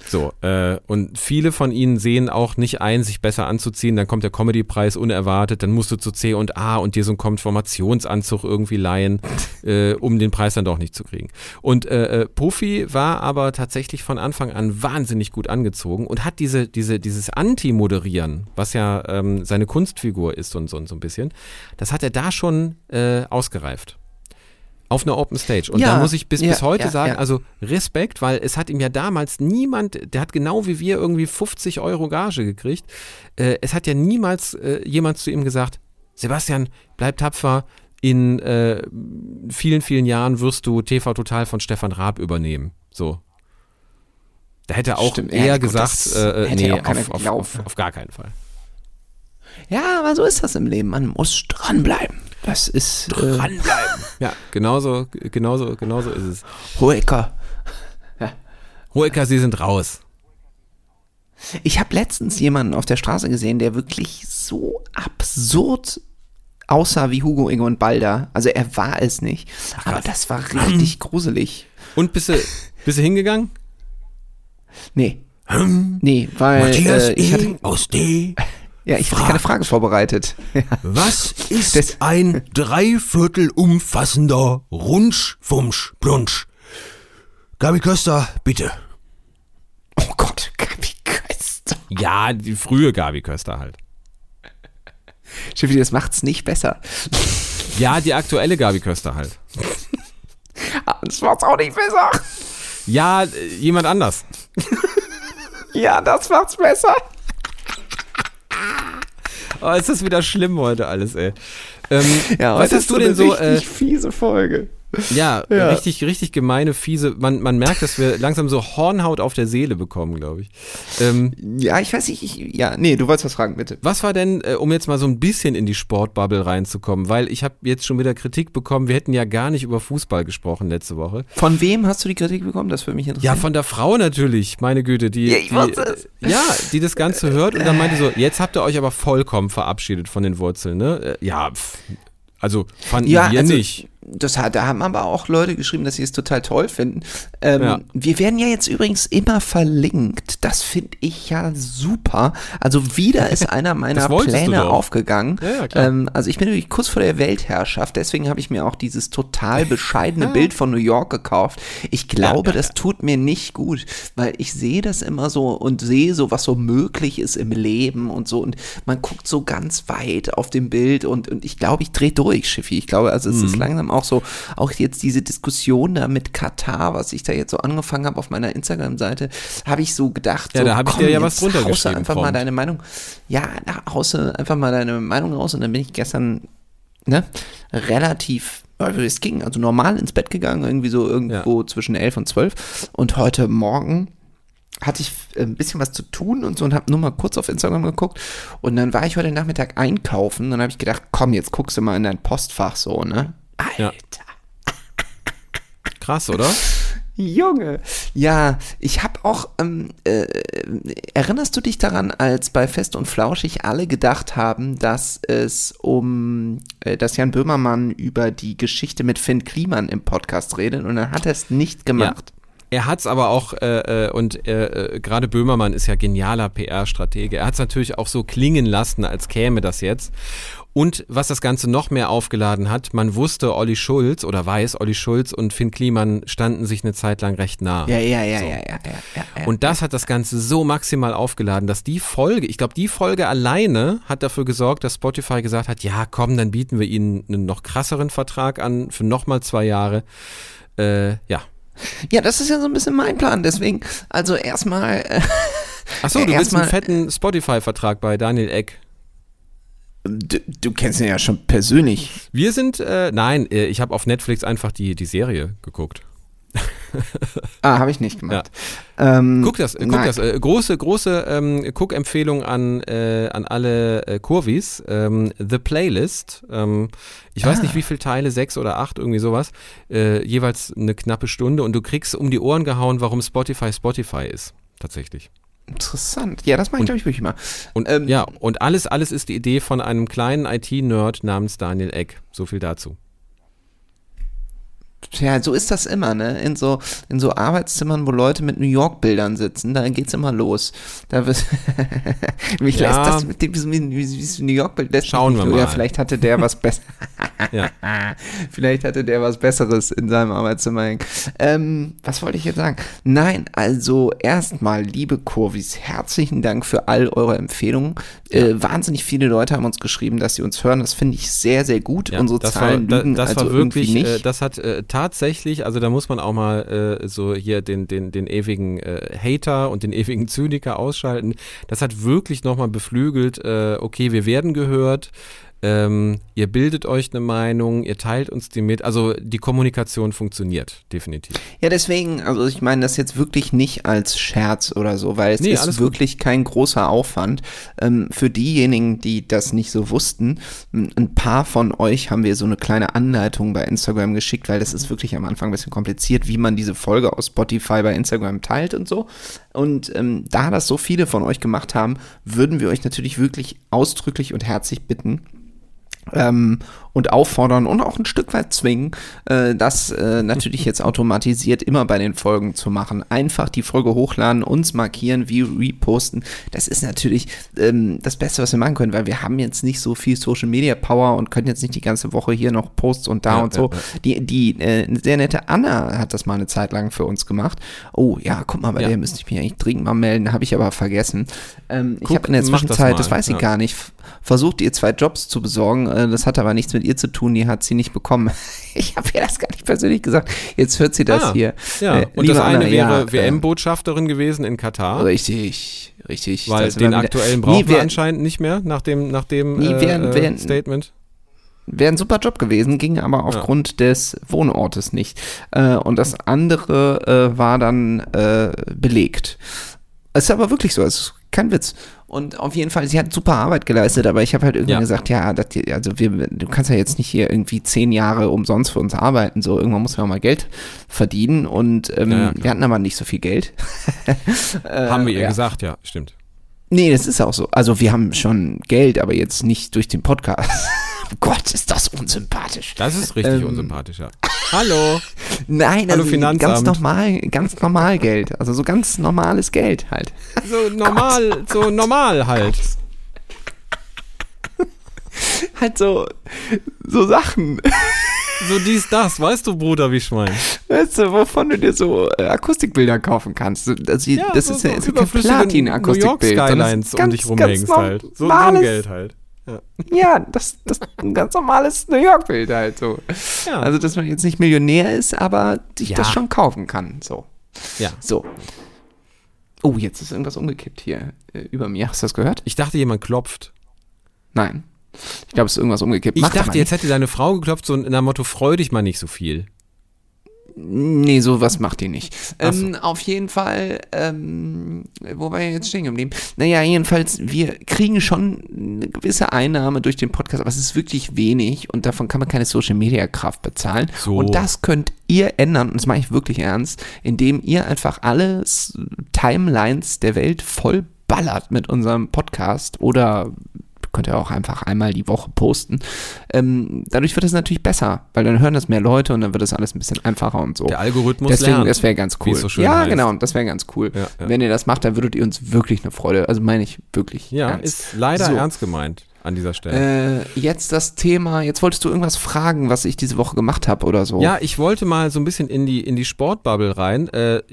So, äh, und viele von ihnen sehen auch nicht ein, sich besser anzuziehen. Dann kommt der Comedy-Preis unerwartet, dann musst du zu C und A und dir so einen Konformationsanzug irgendwie leihen, äh, um den Preis dann doch nicht zu kriegen. Und äh, äh, Puffy war aber tatsächlich von Anfang an wahnsinnig gut angezogen und hat diese, diese, dieses Anti-Moderieren, was ja ähm, seine Kunstfigur ist und so, und so ein bisschen, das hat er da schon äh, ausgereift. Auf einer Open Stage. Und Ja, da muss ich bis, ja, bis heute ja, sagen, ja. also Respekt, weil es hat ihm ja damals niemand, der hat genau wie wir irgendwie 50 Euro Gage gekriegt. Äh, es hat ja niemals äh, jemand zu ihm gesagt, Sebastian, bleib tapfer, in äh, vielen, vielen Jahren wirst du TV Total von Stefan Raab übernehmen. So. Da hätte er auch Stimmt, ja, eher gut, gesagt, das äh, hätte nee, ja auf, auf, auf, ne? auf gar keinen Fall. Ja, aber so ist das im Leben. Man muss dranbleiben. Das ist äh, Dranbleiben. Ja, genauso, genauso, genauso ist es. Hoeker. Hoeker, Sie sind raus. Ich habe letztens jemanden auf der Straße gesehen, der wirklich so absurd aussah wie Hugo Ingo Balder. Also er war es nicht. aber das war richtig gruselig. Und bist du, bist du hingegangen? Nee. Nee, weil äh, ich hatte, aus D. ja, ich hatte keine Frage vorbereitet. Ja. Was ist Das- ein dreiviertel umfassender Runsch, Wumsch, Plunsch? Gabi Köster, bitte. Oh Gott, wie Köster. Ja, die frühe Gabi Köster halt. Schiffi, das macht's nicht besser. Ja, die aktuelle Gabi Köster halt. Ah, Das macht's auch nicht besser. Ja, äh, jemand anders. Ja, das macht's besser. Oh, ist das wieder schlimm heute alles, ey. Ähm, Ja, was hast du denn so? Äh, fiese Folge. Ja, Ja. richtig, richtig gemeine, fiese. Man, man merkt, dass wir langsam so Hornhaut auf der Seele bekommen, glaube ich. Ähm, Ja, ich weiß nicht, ich, ja, nee, du wolltest was fragen, bitte. was war denn, äh, um jetzt mal so ein bisschen in die Sportbubble reinzukommen, weil ich habe jetzt schon wieder Kritik bekommen, wir hätten ja gar nicht über Fußball gesprochen letzte Woche. Von wem hast du die Kritik bekommen? Das würde mich Ja, interessieren. von der Frau natürlich, meine Güte, die, Ja, ich die, es. äh, ja, die das Ganze hört und dann meinte so, jetzt habt ihr euch aber vollkommen verabschiedet von den Wurzeln, ne? Äh, Ja, pff, also fanden Ja, wir also, nicht. Das hat, da haben aber auch Leute geschrieben, dass sie es total toll finden. Ähm, Ja. Wir werden ja jetzt übrigens immer verlinkt. Das finde ich ja super. Also wieder ist einer meiner Pläne aufgegangen. Ja, ja, ähm, also ich bin natürlich kurz vor der Weltherrschaft, deswegen habe ich mir auch dieses total bescheidene Bild von New York gekauft. Ich glaube, das tut mir nicht gut, weil ich sehe das immer so und sehe so, was so möglich ist im Leben und so. Und man guckt so ganz weit auf dem Bild und, und ich glaube, ich drehe durch, Schiffi. Ich glaube, also es Mhm. ist langsam auch so, auch jetzt diese Diskussion da mit Katar, was ich da jetzt so angefangen habe auf meiner Instagram-Seite, habe ich so gedacht, Ja, so, da hab ich dir ja was drunter geschrieben, einfach mal prompt. deine Meinung. Ja, du einfach mal deine Meinung raus und dann bin ich gestern, ne, relativ also es ging, also normal ins Bett gegangen, irgendwie so irgendwo zwischen 11 und 12 und heute Morgen hatte ich äh, ein bisschen was zu tun und so und habe nur mal kurz auf Instagram geguckt und dann war ich heute Nachmittag einkaufen und dann habe ich gedacht, komm, jetzt guckst du mal in dein Postfach so, ne? Alter. Ja. Krass, oder? Junge. Ja, ich habe auch, ähm, äh, erinnerst du dich daran, als bei Fest und Flauschig alle gedacht haben, dass es um, äh, dass Jan Böhmermann über die Geschichte mit Finn Kliman im Podcast redet und dann hat er es nicht gemacht. Er hat es aber auch, äh, äh, und äh, äh, gerade Böhmermann ist ja genialer PR-Stratege, er hat es natürlich auch so klingen lassen, als käme das jetzt. Und was das Ganze noch mehr aufgeladen hat, man wusste, Olli Schulz oder weiß, Olli Schulz und Finn Kliman standen sich eine Zeit lang recht nah. Ja, ja, ja, So. ja, ja, ja, ja, ja. Und das hat das Ganze so maximal aufgeladen, dass die Folge, ich glaube, die Folge alleine hat dafür gesorgt, dass Spotify gesagt hat, ja, komm, dann bieten wir ihnen einen noch krasseren Vertrag an für nochmal zwei Jahre. Äh, ja. Ja, das ist ja so ein bisschen mein Plan. Deswegen, also erstmal. Äh, Achso, du Äh, willst einen fetten Spotify-Vertrag bei Daniel Eck. du, du kennst ihn ja schon persönlich. Wir sind, äh, nein, äh, ich habe auf Netflix einfach die, die Serie geguckt. Ah, habe ich nicht gemacht. Ähm, Guck das, äh, guck nein. das. Äh, große, große ähm, Guck-Empfehlung an, äh, an alle äh, Kurvis. Ähm, The Playlist. Ähm, ich weiß Ah. nicht, wie viele Teile, sechs oder acht, irgendwie sowas. Äh, jeweils eine knappe Stunde und du kriegst um die Ohren gehauen, warum Spotify Spotify ist. Tatsächlich. Interessant. Ja, das mache ich, glaube ich, wirklich mal. Und Ähm, ja, und alles, alles ist die Idee von einem kleinen IT-Nerd namens Daniel Eck. So viel dazu. Tja, so ist das immer, ne? In so, in so Arbeitszimmern, wo Leute mit New York-Bildern sitzen, da geht's immer los. Da wird, mich Ja. lässt das mit dem diesem- dieses New York-Bild lässt Schauen wir los. Ja, mal. vielleicht hatte der was besseres. Ja. vielleicht hatte der was Besseres in seinem Arbeitszimmer hängen. Ähm, was wollte ich jetzt sagen? Nein, also erstmal, liebe Kurvis, herzlichen Dank für all eure Empfehlungen. Äh, wahnsinnig viele Leute haben uns geschrieben, dass sie uns hören. Das finde ich sehr, sehr gut. Ja, Unsere das Zahlen war, lügen da, das also war wirklich, irgendwie nicht. äh, das hat äh, tatsächlich, also da muss man auch mal äh, so hier den, den, den ewigen äh, Hater und den ewigen Zyniker ausschalten. Das hat wirklich nochmal beflügelt, äh, okay, wir werden gehört, ähm, ihr bildet euch eine Meinung, ihr teilt uns die mit. Also die Kommunikation funktioniert, definitiv. Ja, deswegen, also ich meine das jetzt wirklich nicht als Scherz oder so, weil es Nee, ist gut. wirklich kein großer Aufwand. Ähm, für diejenigen, die das nicht so wussten, ein paar von euch haben wir so eine kleine Anleitung bei Instagram geschickt, weil das ist wirklich am Anfang ein bisschen kompliziert, wie man diese Folge aus Spotify bei Instagram teilt und so. Und ähm, da das so viele von euch gemacht haben, würden wir euch natürlich wirklich ausdrücklich und herzlich bitten, ähm, und auffordern und auch ein Stück weit zwingen, äh, das äh, natürlich jetzt automatisiert immer bei den Folgen zu machen. Einfach die Folge hochladen, uns markieren, wie reposten. Das ist natürlich ähm, das Beste, was wir machen können, weil wir haben jetzt nicht so viel Social Media Power und können jetzt nicht die ganze Woche hier noch Posts und da Ja, und so. ja, Die, die äh, sehr nette Anna hat das mal eine Zeit lang für uns gemacht. Oh ja, guck mal, bei Ja. der müsste ich mich eigentlich dringend mal melden, habe ich aber vergessen. Ähm, ich Guck, habe in der das Zwischenzeit, das, mal, weiß ich ja. gar nicht, versucht ihr zwei Jobs zu besorgen. Äh, das hat aber nichts mit ihr zu tun, die hat sie nicht bekommen. Ich habe ihr das gar nicht persönlich gesagt. Jetzt hört sie das Ah, hier. Ja, Äh, und das eine Anna, wäre ja, äh, WM-Botschafterin gewesen in Katar. Richtig, richtig. Weil den aktuellen Nee, brauchen wir wär- anscheinend nicht mehr nach dem, nach dem Nee, äh, wären- äh, wären- Statement. Wäre ein super Job gewesen, ging aber aufgrund des Wohnortes nicht. Äh, und das andere äh, war dann äh, belegt. Es ist aber wirklich so, es ist kein Witz. Und auf jeden Fall, sie hat super Arbeit geleistet, aber ich habe halt irgendwann Ja. gesagt, ja, das, also wir, du kannst ja jetzt nicht hier irgendwie zehn Jahre umsonst für uns arbeiten. So, irgendwann muss man mal Geld verdienen und ähm, Ja, wir hatten aber nicht so viel Geld. Haben wir ihr ja. gesagt, ja, stimmt. Nee, das ist auch so. Also wir haben schon Geld, aber jetzt nicht durch den Podcast. Gott, ist das unsympathisch. Das ist richtig Ähm, unsympathisch, ja. Hallo. Nein, Hallo, also Finanzamt. ganz normal, ganz normal Geld. Also so ganz normales Geld halt. So normal, so normal halt. Halt so, so Sachen, So dies, das, weißt du, Bruder, wie ich meine. weißt du, wovon du dir so äh, Akustikbilder kaufen kannst. Das, Ja, das so, ist ja so ja kein überflüssige New York Skylines um dich rumhängst halt. So normales- Geld halt. Ja. Ja, das, das ist ein ganz normales New York-Bild halt so. Ja. Also, dass man jetzt nicht Millionär ist, aber sich Ja. das schon kaufen kann. So. ja. So. Oh, jetzt ist irgendwas umgekippt hier äh, über mir. Hast du das gehört? Ich dachte, jemand klopft. Nein. Ich glaube, es ist irgendwas umgekippt. Ich Macht dachte, jetzt hätte deine Frau geklopft, so in der Motto, freu dich mal nicht so viel. Nee, sowas macht die nicht. Ach so. Ähm, auf jeden Fall, ähm, wo war ich jetzt stehen geblieben? Naja, jedenfalls, wir kriegen schon eine gewisse Einnahme durch den Podcast, aber es ist wirklich wenig und davon kann man keine Social Media Kraft bezahlen. So. Und das könnt ihr ändern, und das mache ich wirklich ernst, indem ihr einfach alle Timelines der Welt voll ballert mit unserem Podcast oder könnt ihr auch einfach einmal die Woche posten. Ähm, dadurch wird es natürlich besser, weil dann hören das mehr Leute und dann wird es alles ein bisschen einfacher und so. Der Algorithmus Deswegen, lernt. das wäre ganz cool. so schön ja, heißt. genau, das wäre ganz cool. Ja, ja. Wenn ihr das macht, dann würdet ihr uns wirklich eine Freude, also meine ich wirklich Ja, ernst. ist leider So. ernst gemeint an dieser Stelle. Äh, jetzt das Thema, jetzt wolltest du irgendwas fragen, was ich diese Woche gemacht habe oder so. Ja, ich wollte mal so ein bisschen in die, in die Sportbubble rein. Äh,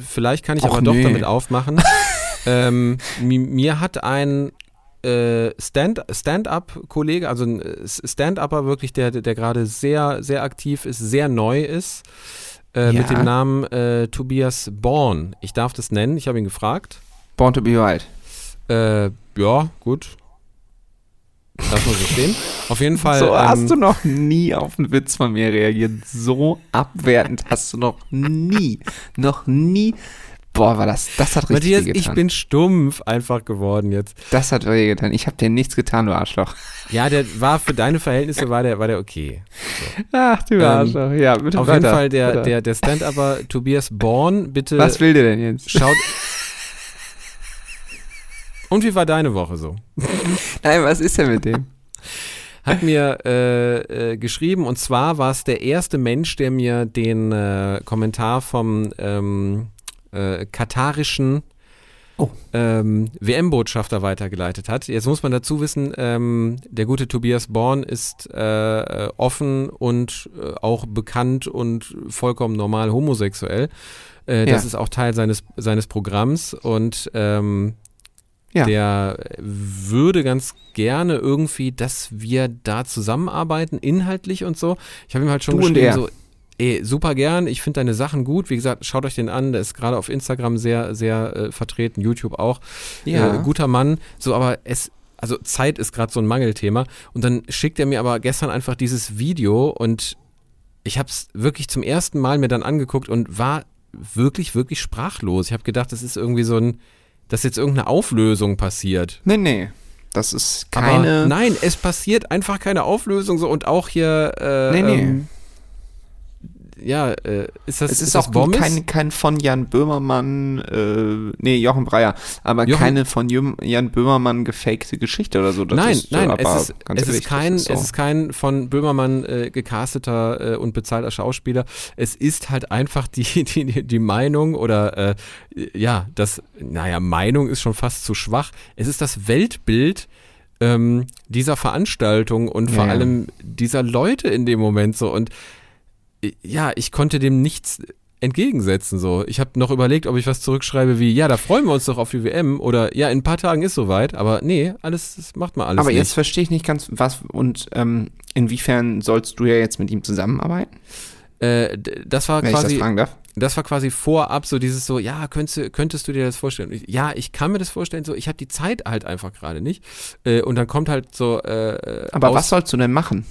vielleicht kann ich Och, aber doch nee. damit aufmachen. ähm, mi- mir hat ein äh, Stand- Stand-up-Kollege, also ein äh, Stand-upper wirklich, der, der gerade sehr, sehr aktiv ist, sehr neu ist, äh, Ja. mit dem Namen äh, Tobias Born. Ich darf das nennen, ich habe ihn gefragt. Born to be Wild. Äh, ja, gut. Lass mal so stehen. Auf jeden Fall. So ähm, hast du noch nie auf einen Witz von mir reagiert. So abwertend hast du noch nie, noch nie. Boah, war das, das hat richtig Matthias, weh ich getan. bin stumpf einfach geworden jetzt. das hat weh getan. Ich habe dir nichts getan, du Arschloch. Ja, der war für deine Verhältnisse war der, war der okay. Ach, du Ähm, Arschloch. Ja, bitte Auf weiter. jeden Fall der, Weiter. der, der Stand-Upper Tobias Born, bitte Was will der denn jetzt? schaut. Und wie war deine Woche so? Nein, was ist denn mit dem? Hat mir äh, äh, geschrieben und zwar war es der erste Mensch, der mir den äh, Kommentar vom ähm, äh, katarischen Oh. ähm, WM-Botschafter weitergeleitet hat. Jetzt muss man dazu wissen, ähm, der gute Tobias Born ist äh, offen und äh, auch bekannt und vollkommen normal homosexuell. Äh, das Ja. ist auch Teil seines, seines Programms und ähm, Ja. der würde ganz gerne irgendwie, dass wir da zusammenarbeiten, inhaltlich und so. Ich habe ihm halt schon Du geschrieben, so, ey, super gern, ich finde deine Sachen gut. Wie gesagt, schaut euch den an, der ist gerade auf Instagram sehr, sehr äh, vertreten, YouTube auch. Ja. Äh, guter Mann, so, aber es, also Zeit ist gerade so ein Mangelthema. Und dann schickt er mir aber gestern einfach dieses Video und ich habe es wirklich zum ersten Mal mir dann angeguckt und war wirklich, wirklich sprachlos. Ich habe gedacht, das ist irgendwie so ein, dass jetzt irgendeine Auflösung passiert. Nee, nee. Das ist Aber keine. nein, es passiert einfach keine Auflösung so und auch hier. Äh, Nee, nee. Ähm, ja, äh, ist das, es ist, das auch Bommes? kein, kein von Jan Böhmermann, äh, nee, Jochen Breyer, aber Jochen- keine von Jan Böhmermann gefakte Geschichte oder so. Das nein, ist, nein, aber es, ist, es, ehrlich, ist kein, so. es ist kein von Böhmermann äh, gecasteter äh, und bezahlter Schauspieler. Es ist halt einfach die, die, die Meinung oder äh, ja, das, naja, Meinung ist schon fast zu schwach. Es ist das Weltbild ähm, dieser Veranstaltung und vor Ja, ja. allem dieser Leute in dem Moment so. Und äh, ja, ich konnte dem nichts entgegensetzen so. Ich habe noch überlegt, ob ich was zurückschreibe wie, ja, da freuen wir uns doch auf die WM oder ja, in ein paar Tagen ist soweit, aber nee, alles, das macht man alles aber nicht. jetzt verstehe ich nicht ganz, was und ähm, inwiefern sollst du ja jetzt mit ihm zusammenarbeiten, Äh, das war wenn ich das quasi, fragen darf? das war quasi vorab so dieses so, ja, könntest, du- könntest du dir das vorstellen? Ich, ja, ich kann mir das vorstellen, so, ich habe die Zeit halt einfach gerade nicht. Äh, und dann kommt halt so, äh, Aber was sollst du denn machen?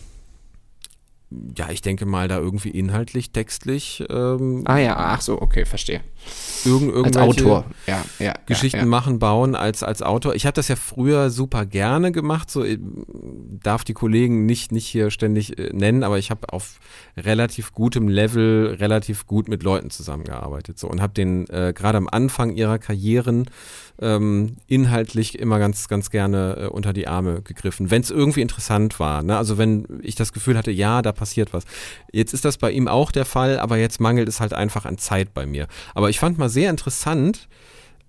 Ja, ich denke mal da irgendwie inhaltlich, textlich, ähm, Ah ja, ach so, okay, verstehe. irgend, Als irgendwelche Autor, ja, ja. Geschichten ja, ja. machen, bauen als, als Autor. Ich habe das ja früher super gerne gemacht, so äh, darf die Kollegen nicht, nicht hier ständig äh, nennen, aber ich habe auf relativ gutem Level relativ gut mit Leuten zusammengearbeitet so und habe den äh, gerade am Anfang ihrer Karrieren ähm, inhaltlich immer ganz, ganz gerne äh, unter die Arme gegriffen, wenn es irgendwie interessant war. Ne? Also wenn ich das Gefühl hatte, ja, da passiert was. Jetzt ist das bei ihm auch der Fall, aber jetzt mangelt es halt einfach an Zeit bei mir. Aber ich fand mal sehr interessant,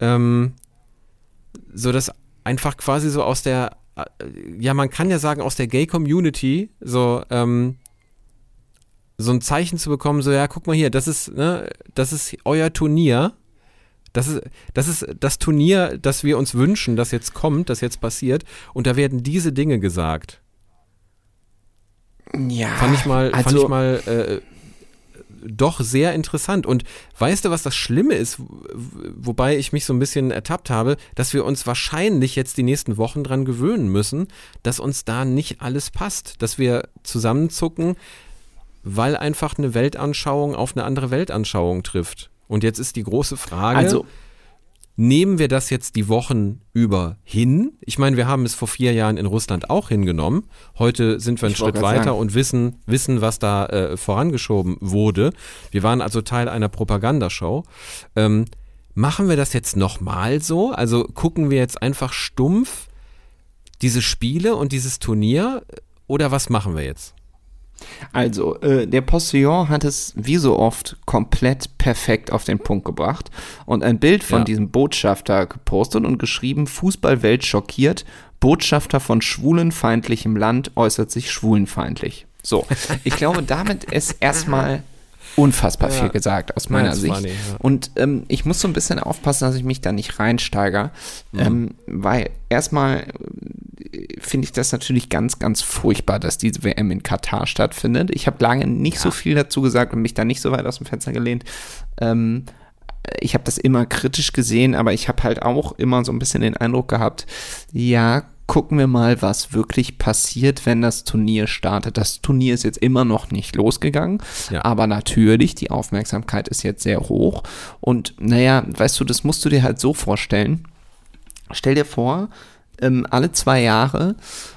ähm, so dass einfach quasi so aus der, äh, ja, man kann ja sagen, aus der Gay-Community so, ähm, so ein Zeichen zu bekommen, so, ja, guck mal hier, das ist, ne, das ist euer Turnier. Das ist, das ist das Turnier, das wir uns wünschen, das jetzt kommt, das jetzt passiert. Und da werden diese Dinge gesagt. Ja, Fand ich mal, fand also- ich mal äh, doch sehr interessant. Und weißt du, was das Schlimme ist, wobei ich mich so ein bisschen ertappt habe, dass wir uns wahrscheinlich jetzt die nächsten Wochen dran gewöhnen müssen, dass uns da nicht alles passt, dass wir zusammenzucken, weil einfach eine Weltanschauung auf eine andere Weltanschauung trifft. Und jetzt ist die große Frage, also nehmen wir das jetzt die Wochen über hin? Ich meine, wir haben es vor vier Jahren in Russland auch hingenommen. Heute sind wir einen Ich Schritt weiter sagen. und wissen, wissen, was da äh, vorangeschoben wurde. Wir waren also Teil einer Propagandashow. Ähm, machen wir das jetzt nochmal so? Also gucken wir jetzt einfach stumpf diese Spiele und dieses Turnier oder was machen wir jetzt? Also, äh, der Postillon hat es wie so oft komplett perfekt auf den Punkt gebracht und ein Bild von Ja. diesem Botschafter gepostet und geschrieben, Fußballwelt schockiert, Botschafter von schwulenfeindlichem Land äußert sich schwulenfeindlich. So, ich glaube, damit ist erstmal unfassbar Ja. viel gesagt aus meiner Sicht. funny, ja. Und ähm, ich muss so ein bisschen aufpassen, dass ich mich da nicht reinsteige, Mhm. ähm, weil erstmal finde ich das natürlich ganz, ganz furchtbar, dass diese WM in Katar stattfindet. Ich habe lange nicht so viel dazu gesagt und mich da nicht so weit aus dem Fenster gelehnt. Ähm, ich habe das immer kritisch gesehen, aber ich habe halt auch immer so ein bisschen den Eindruck gehabt, ja, gucken wir mal, was wirklich passiert, wenn das Turnier startet. Das Turnier ist jetzt immer noch nicht losgegangen, Ja. aber natürlich, die Aufmerksamkeit ist jetzt sehr hoch. Und naja, weißt du, das musst du dir halt so vorstellen. Stell dir vor, ähm, alle zwei Jahre,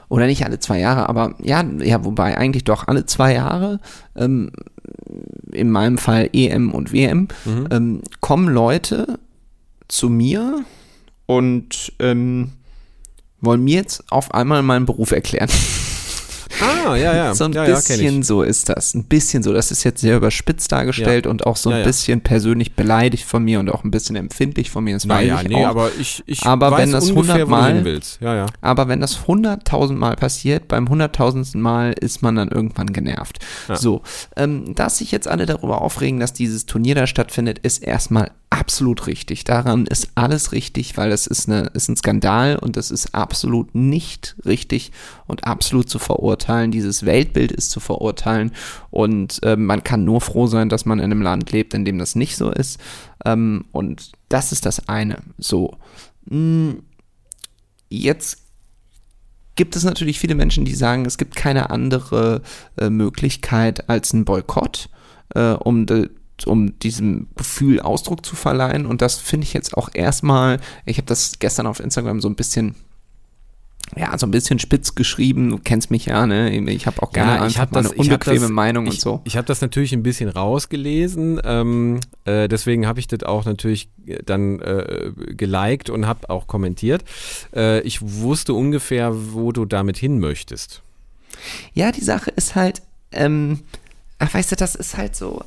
oder nicht alle zwei Jahre, aber ja, ja, wobei eigentlich doch alle zwei Jahre, ähm, in meinem Fall EM und WM, ähm, kommen Leute zu mir und ähm, wollen mir jetzt auf einmal meinen Beruf erklären. Ah, ja, ja. So ein ja, ja, bisschen ich. so ist das. Ein bisschen so. Das ist jetzt sehr überspitzt dargestellt Ja. und auch so ein Ja, ja. bisschen persönlich beleidigt von mir und auch ein bisschen empfindlich von mir. Das Naja, nee, auch. aber ich, ich Aber weiß wenn das ungefähr, wo du 100 Mal-. Ja, ja. Aber wenn das hunderttausend Mal passiert, beim hunderttausendsten Mal ist man dann irgendwann genervt. Ja. So, ähm, dass sich jetzt alle darüber aufregen, dass dieses Turnier da stattfindet, ist erstmal absolut richtig. Daran ist alles richtig, weil das ist, eine, ist ein Skandal und das ist absolut nicht richtig und absolut zu verurteilen. Dieses Weltbild ist zu verurteilen und ähm, man kann nur froh sein, dass man in einem Land lebt, in dem das nicht so ist. Ähm, und das ist das eine. So. Mm, Jetzt gibt es natürlich viele Menschen, die sagen, es gibt keine andere äh, Möglichkeit als ein Boykott, äh, um, de, um diesem Gefühl Ausdruck zu verleihen. Und das finde ich jetzt auch erstmal, ich habe das gestern auf Instagram so ein bisschen, ja, so ein bisschen spitz geschrieben. Du kennst mich ja, ne? Ich habe auch gerne Ja, ich hab das- eine unbequeme das- Meinung ich, und so. Ich habe das natürlich ein bisschen rausgelesen, ähm, äh, deswegen habe ich das auch natürlich äh, dann äh, geliked und habe auch kommentiert. Äh, ich wusste ungefähr, wo du damit hin möchtest. Ja, die Sache ist halt, ähm, ach, weißt du, das ist halt so.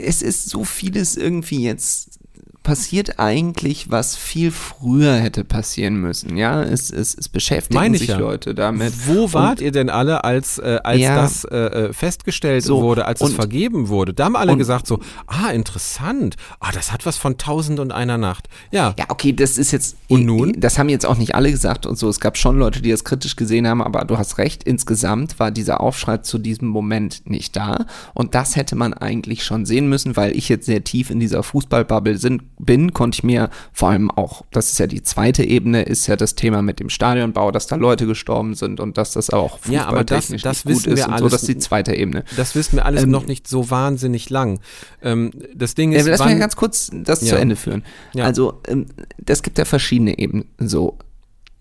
Es ist so vieles irgendwie jetzt passiert eigentlich, was viel früher hätte passieren müssen. Ja, es, es, es beschäftigen Meine ich sich ja. Leute damit. Wo wart Und- ihr denn alle, als, äh, als Ja. das äh, äh, festgestellt So, wurde, als es und- vergeben wurde? Da haben alle und- gesagt so, ah, interessant. Ah, das hat was von Tausend und einer Nacht. Ja, Ja, okay, das ist jetzt. Und nun? Das haben jetzt auch nicht alle gesagt und so. Es gab schon Leute, die das kritisch gesehen haben, aber du hast recht. Insgesamt war dieser Aufschrei zu diesem Moment nicht da. Und das hätte man eigentlich schon sehen müssen, weil ich jetzt sehr tief in dieser Fußballbubble sind, bin, konnte ich mir vor allem auch, das ist ja die zweite Ebene, ist ja das Thema mit dem Stadionbau, dass da Leute gestorben sind und dass das auch Ja, aber das- fußballtechnisch das gut ist und so. alles Das ist die zweite Ebene. das wissen wir alles Ähm, noch nicht so wahnsinnig lang. Ähm, das Ding Ja, ist, lass wann, mich ganz kurz das Ja. zu Ende führen. Ja. Also, ähm, das gibt ja verschiedene Ebenen. So,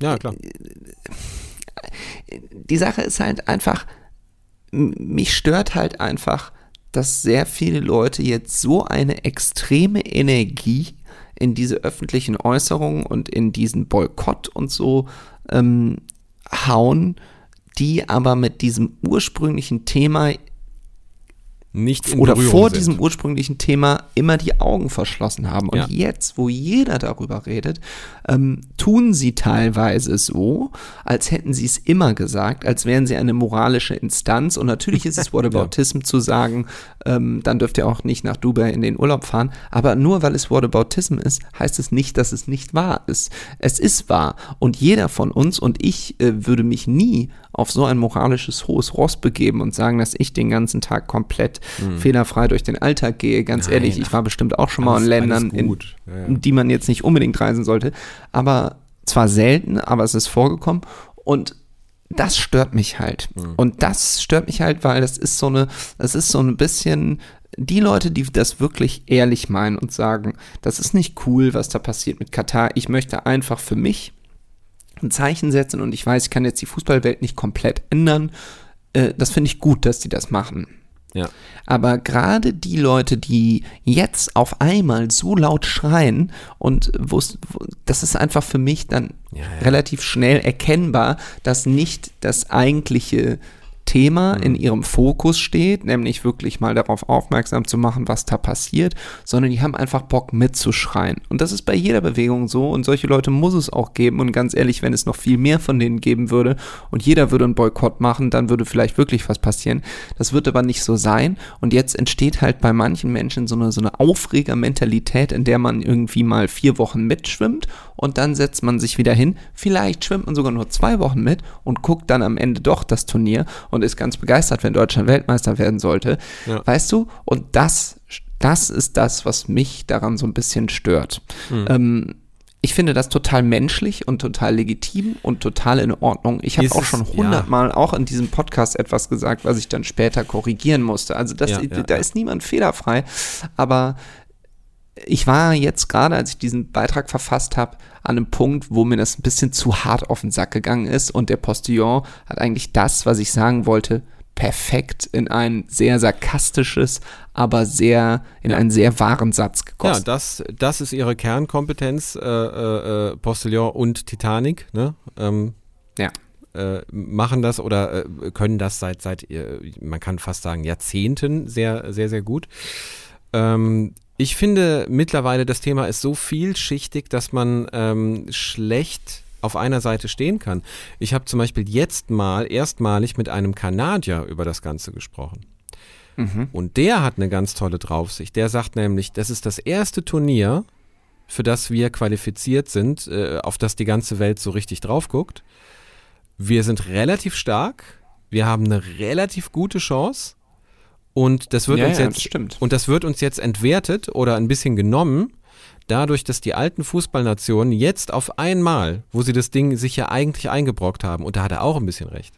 ja klar. die Sache ist halt einfach, mich stört halt einfach, dass sehr viele Leute jetzt so eine extreme Energie in diese öffentlichen Äußerungen und in diesen Boykott und so ähm, hauen, die aber mit diesem ursprünglichen Thema Nicht in oder Berührung vor sind. diesem ursprünglichen Thema immer die Augen verschlossen haben. Und Ja. jetzt, wo jeder darüber redet, ähm, tun sie teilweise so, als hätten sie es immer gesagt, als wären sie eine moralische Instanz. Und natürlich ist es Whataboutism zu sagen, ähm, dann dürft ihr auch nicht nach Dubai in den Urlaub fahren. Aber nur weil es Whataboutism ist, heißt es nicht, dass es nicht wahr ist. Es ist wahr. Und jeder von uns und ich äh, würde mich nie auf so ein moralisches hohes Ross begeben und sagen, dass ich den ganzen Tag komplett fehlerfrei durch den Alltag gehe. Ganz Nein, ehrlich, ich war bestimmt auch schon mal alles- in Ländern, in, ja. in die man jetzt nicht unbedingt reisen sollte. Aber zwar selten, aber es ist vorgekommen. Und das stört mich halt. Mhm. Und das stört mich halt, weil das ist so eine, das ist so ein bisschen die Leute, die das wirklich ehrlich meinen und sagen, das ist nicht cool, was da passiert mit Katar. Ich möchte einfach für mich ein Zeichen setzen und ich weiß, ich kann jetzt die Fußballwelt nicht komplett ändern. Äh, das finde ich gut, dass die das machen. Ja. Aber gerade die Leute, die jetzt auf einmal so laut schreien und wo, das ist einfach für mich dann Ja, ja. relativ schnell erkennbar, dass nicht das eigentliche Thema Mhm. in ihrem Fokus steht, nämlich wirklich mal darauf aufmerksam zu machen, was da passiert, sondern die haben einfach Bock mitzuschreien. Und das ist bei jeder Bewegung so und solche Leute muss es auch geben. Und ganz ehrlich, wenn es noch viel mehr von denen geben würde und jeder würde einen Boykott machen, dann würde vielleicht wirklich was passieren. Das wird aber nicht so sein. Und jetzt entsteht halt bei manchen Menschen so eine, so eine Aufregermentalität, in der man irgendwie mal vier Wochen mitschwimmt und dann setzt man sich wieder hin. Vielleicht schwimmt man sogar nur zwei Wochen mit und guckt dann am Ende doch das Turnier und ist ganz begeistert, wenn Deutschland Weltmeister werden sollte. Ja. Weißt du? Und das, das ist das, was mich daran so ein bisschen stört. Ähm, ich finde das total menschlich und total legitim und total in Ordnung. Ich habe auch schon ja. hundertmal auch in diesem Podcast etwas gesagt, was ich dann später korrigieren musste. Also das, Ja, ja, da ja. ist niemand fehlerfrei. Aber ich war jetzt gerade, als ich diesen Beitrag verfasst habe, an einem Punkt, wo mir das ein bisschen zu hart auf den Sack gegangen ist und der Postillon hat eigentlich das, was ich sagen wollte, perfekt in ein sehr sarkastisches, aber sehr, in einen sehr wahren Satz Ja, gegossen. das, das ist ihre Kernkompetenz, äh, äh, äh, Postillon und Titanic, ne? Ähm, Ja. äh, machen das oder äh, können das seit, seit äh, man kann fast sagen, Jahrzehnten sehr, sehr, sehr gut. Ähm, ich finde mittlerweile, das Thema ist so vielschichtig, dass man ähm, schlecht auf einer Seite stehen kann. Ich habe zum Beispiel jetzt mal erstmalig mit einem Kanadier über das Ganze gesprochen. Und der hat eine ganz tolle Draufsicht. Der sagt nämlich, das ist das erste Turnier, für das wir qualifiziert sind, äh, auf das die ganze Welt so richtig drauf guckt. Wir sind relativ stark, wir haben eine relativ gute Chance und das wird Ja, uns ja, jetzt das stimmt. und das wird uns jetzt entwertet oder ein bisschen genommen, dadurch, dass die alten Fußballnationen jetzt auf einmal, wo sie das Ding sich ja eigentlich eingebrockt haben, und da hat er auch ein bisschen recht,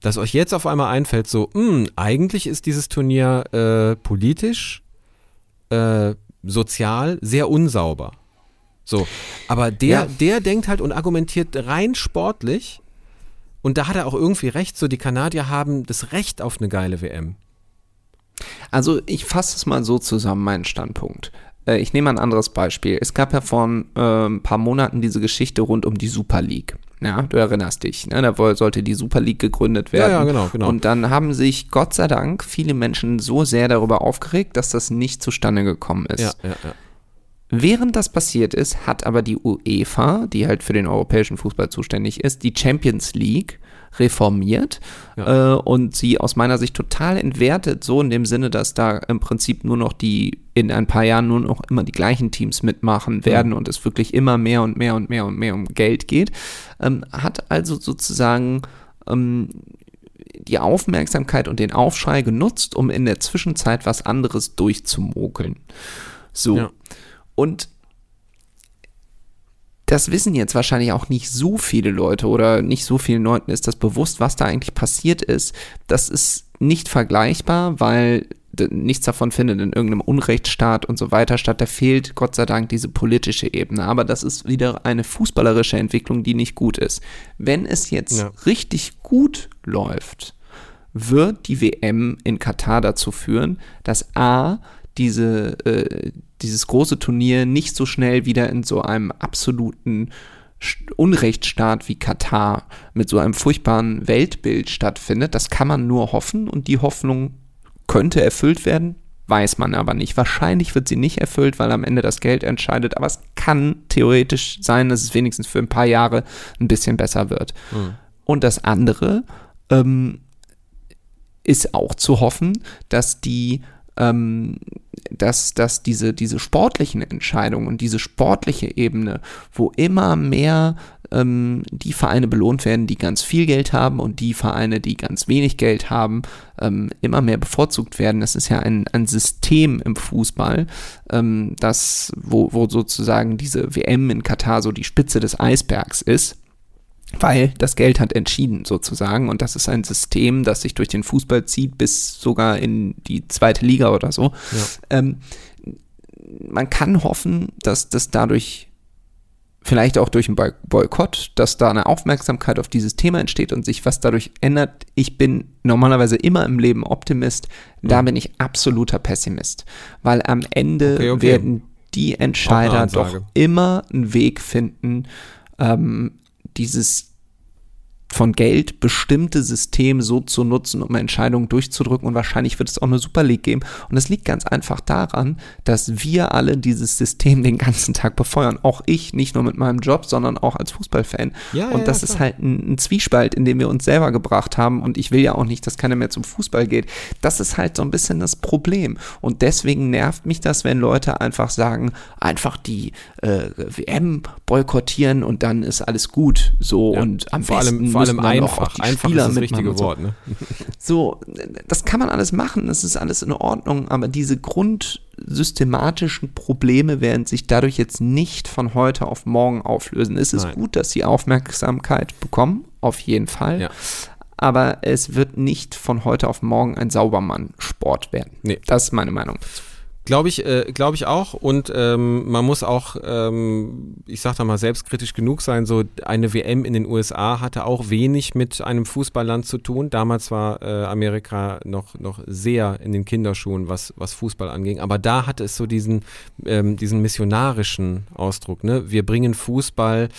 dass euch jetzt auf einmal einfällt, so, "Hm, eigentlich ist dieses Turnier äh, politisch, äh, sozial sehr unsauber. So, aber der, Ja. der denkt halt und argumentiert rein sportlich. Und da hat er auch irgendwie recht, so die Kanadier haben das Recht auf eine geile WM. Also ich fasse es mal so zusammen, meinen Standpunkt. Äh, Ich nehme ein anderes Beispiel. Es gab ja vor äh, ein paar Monaten diese Geschichte rund um die Super League. Ja, du erinnerst dich, ne? da sollte die Super League gegründet werden. Ja, ja, genau, genau. Und dann haben sich Gott sei Dank viele Menschen so sehr darüber aufgeregt, dass das nicht zustande gekommen ist. Ja, ja, ja. Während das passiert ist, hat aber die UEFA, die halt für den europäischen Fußball zuständig ist, die Champions League reformiert Ja. äh, und sie aus meiner Sicht total entwertet, so in dem Sinne, dass da im Prinzip nur noch die, in ein paar Jahren nur noch immer die gleichen Teams mitmachen werden und es wirklich immer mehr und mehr und mehr und mehr um Geld geht, ähm, hat also sozusagen ähm, die Aufmerksamkeit und den Aufschrei genutzt, um in der Zwischenzeit was anderes durchzumokeln. So. Ja. Und das wissen jetzt wahrscheinlich auch nicht so viele Leute oder nicht so vielen Leuten ist das bewusst, was da eigentlich passiert ist. Das ist nicht vergleichbar, weil nichts davon findet in irgendeinem Unrechtsstaat und so weiter statt. Da fehlt Gott sei Dank diese politische Ebene. Aber das ist wieder eine fußballerische Entwicklung, die nicht gut ist. Wenn es jetzt Ja. richtig gut läuft, wird die WM in Katar dazu führen, dass A, diese, äh, dieses große Turnier nicht so schnell wieder in so einem absoluten Unrechtsstaat wie Katar mit so einem furchtbaren Weltbild stattfindet. Das kann man nur hoffen und die Hoffnung könnte erfüllt werden, weiß man aber nicht. Wahrscheinlich wird sie nicht erfüllt, weil am Ende das Geld entscheidet, aber es kann theoretisch sein, dass es wenigstens für ein paar Jahre ein bisschen besser wird. Und das andere, ähm, ist auch zu hoffen, dass die ähm, dass, dass diese, diese sportlichen Entscheidungen und diese sportliche Ebene, wo immer mehr ähm, die Vereine belohnt werden, die ganz viel Geld haben und die Vereine, die ganz wenig Geld haben, ähm, immer mehr bevorzugt werden. Das ist ja ein, ein System im Fußball, ähm, das, wo, wo sozusagen diese WM in Katar so die Spitze des Eisbergs ist weil das Geld hat entschieden sozusagen und das ist ein System, das sich durch den Fußball zieht bis sogar in die zweite Liga oder so. Ähm, man kann hoffen, dass das dadurch vielleicht auch durch einen Boy- Boykott, dass da eine Aufmerksamkeit auf dieses Thema entsteht und sich was dadurch ändert. Ich bin normalerweise immer im Leben Optimist, da bin ich absoluter Pessimist, weil am Ende Okay, okay. werden die Entscheider doch immer einen Weg finden, ähm, dieses von Geld bestimmte System so zu nutzen, um Entscheidungen durchzudrücken. Und wahrscheinlich wird es auch eine Super League geben. Und das liegt ganz einfach daran, dass wir alle dieses System den ganzen Tag befeuern. Auch ich, nicht nur mit meinem Job, sondern auch als Fußballfan. Ja, und ja, das ja, ist halt ein, ein Zwiespalt, in dem wir uns selber gebracht haben. Und ich will ja auch nicht, dass keiner mehr zum Fußball geht. Das ist halt so ein bisschen das Problem. Und deswegen nervt mich das, wenn Leute einfach sagen, einfach die äh, WM boykottieren und dann ist alles gut. So und am vor besten allem, vor allem einfach. Einfach ist das mitmachen richtige. Wort. Ne? So, das kann man alles machen, das ist alles in Ordnung, aber diese grundsystematischen Probleme werden sich dadurch jetzt nicht von heute auf morgen auflösen. Es ist Nein. gut, dass sie Aufmerksamkeit bekommen, auf jeden Fall. Ja. Aber es wird nicht von heute auf morgen ein Saubermann-Sport werden. Nee. Das ist meine Meinung. Glaube ich, äh, glaube ich auch. Und ähm, man muss auch, ähm, ich sag da mal, selbstkritisch genug sein. So eine WM in den USA hatte auch wenig mit einem Fußballland zu tun. Damals war äh, Amerika noch, noch sehr in den Kinderschuhen, was, was Fußball anging. Aber da hatte es so diesen, ähm, diesen missionarischen Ausdruck. Ne? Wir bringen Fußball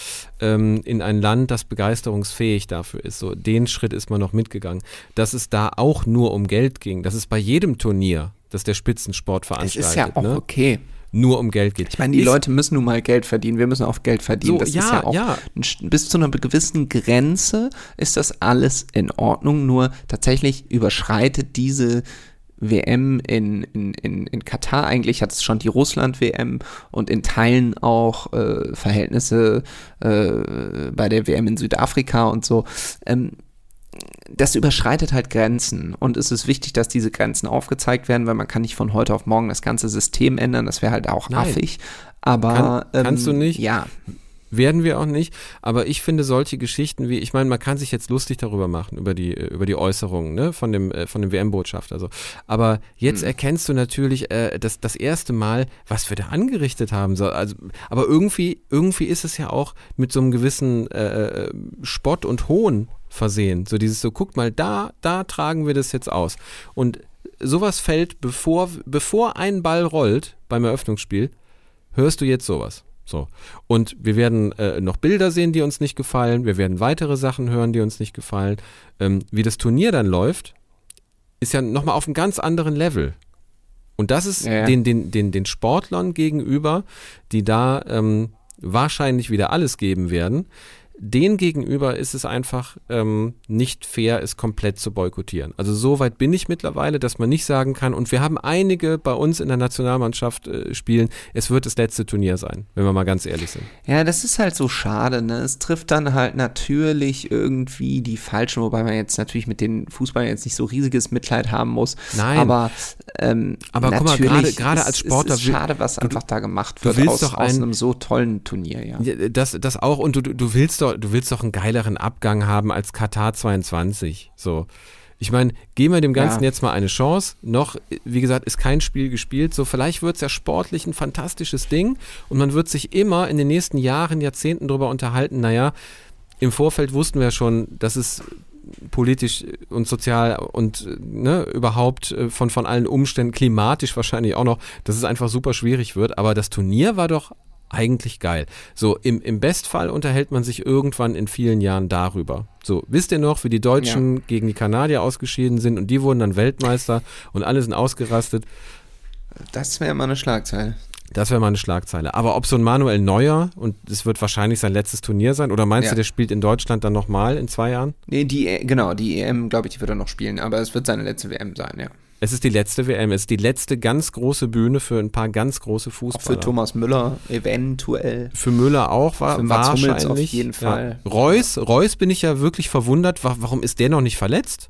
ähm, in ein Land, das begeisterungsfähig dafür ist. So den Schritt ist man noch mitgegangen. Dass es da auch nur um Geld ging. Dass es bei jedem Turnier, das der Spitzensport Es veranstaltet, ist ja auch ne? okay. nur um Geld geht. Ich meine, die Ist- Leute müssen nun mal Geld verdienen. Wir müssen auf Geld verdienen. So, das ist ja, ja auch ja. bis zu einer gewissen Grenze ist das alles in Ordnung. Nur tatsächlich überschreitet diese WM in, in, in, in Katar, eigentlich hat es schon die Russland-WM und in Teilen auch äh, Verhältnisse äh, bei der WM in Südafrika und so. Ähm, das überschreitet halt Grenzen und es ist wichtig, dass diese Grenzen aufgezeigt werden, weil man kann nicht von heute auf morgen das ganze System ändern, das wäre halt auch Nein. affig. Aber Kann- kannst ähm, du nicht? Ja, Werden wir auch nicht. Aber ich finde solche Geschichten wie, ich meine, man kann sich jetzt lustig darüber machen, über die, äh, über die Äußerungen ne, von dem, äh, von dem WM-Botschafter. So. Aber jetzt Hm. erkennst du natürlich äh, das, das erste Mal, was wir da angerichtet haben. So, also, aber irgendwie, irgendwie ist es ja auch mit so einem gewissen äh, Spott und Hohn versehen. So dieses so, guck mal, da, da tragen wir das jetzt aus. Und sowas fällt, bevor, bevor ein Ball rollt beim Eröffnungsspiel, hörst du jetzt sowas. So. Und wir werden äh, noch Bilder sehen, die uns nicht gefallen. Wir werden weitere Sachen hören, die uns nicht gefallen. Ähm, wie das Turnier dann läuft, ist ja nochmal auf einem ganz anderen Level. Und das ist ja. Den, den, den, den Sportlern gegenüber, die da ähm, wahrscheinlich wieder alles geben werden, denen gegenüber ist es einfach ähm, nicht fair, es komplett zu boykottieren. Also so weit bin ich mittlerweile, dass man nicht sagen kann, und wir haben einige bei uns in der Nationalmannschaft äh, spielen, es wird das letzte Turnier sein, wenn wir mal ganz ehrlich sind. Ja, das ist halt so schade, ne? Es trifft dann halt natürlich irgendwie die Falschen, wobei man jetzt natürlich mit den Fußballern jetzt nicht so riesiges Mitleid haben muss. Nein. Aber, ähm, Aber guck mal, gerade- ist- als Sportler ist es will- schade, was einfach da gemacht du wird willst aus, doch aus ein- einem so tollen Turnier, ja. Das, das auch, und du du willst doch, du willst doch einen geileren Abgang haben als Katar 22. So. Ich meine, geben wir dem Ganzen Ja. jetzt mal eine Chance. Noch, wie gesagt, ist kein Spiel gespielt. So, vielleicht wird es ja sportlich ein fantastisches Ding und man wird sich immer in den nächsten Jahren, Jahrzehnten darüber unterhalten, naja, im Vorfeld wussten wir schon, dass es politisch und sozial und ne, überhaupt äh, von, von allen Umständen, klimatisch wahrscheinlich auch noch, dass es einfach super schwierig wird. Aber das Turnier war doch eigentlich geil. So, im, im Bestfall unterhält man sich irgendwann in vielen Jahren darüber. So, wisst ihr noch, wie die Deutschen gegen die Kanadier ausgeschieden sind und die wurden dann Weltmeister und alle sind ausgerastet? Das wäre mal eine Schlagzeile. Das wäre mal eine Schlagzeile. Aber ob so ein Manuel Neuer, und es wird wahrscheinlich sein letztes Turnier sein, oder meinst Ja. du, der spielt in Deutschland dann nochmal in zwei Jahren? Nee, die, E- genau, die EM, glaube ich, die wird er noch spielen, aber es wird seine letzte WM sein, ja. Es ist die letzte WM, es ist die letzte ganz große Bühne für ein paar ganz große Auch Fußballer. für Thomas Müller eventuell. Für Müller auch war Für Mats wahrscheinlich. auf jeden Fall. Ja. Reus, Reus bin ich ja wirklich verwundert, wa- warum ist der noch nicht verletzt?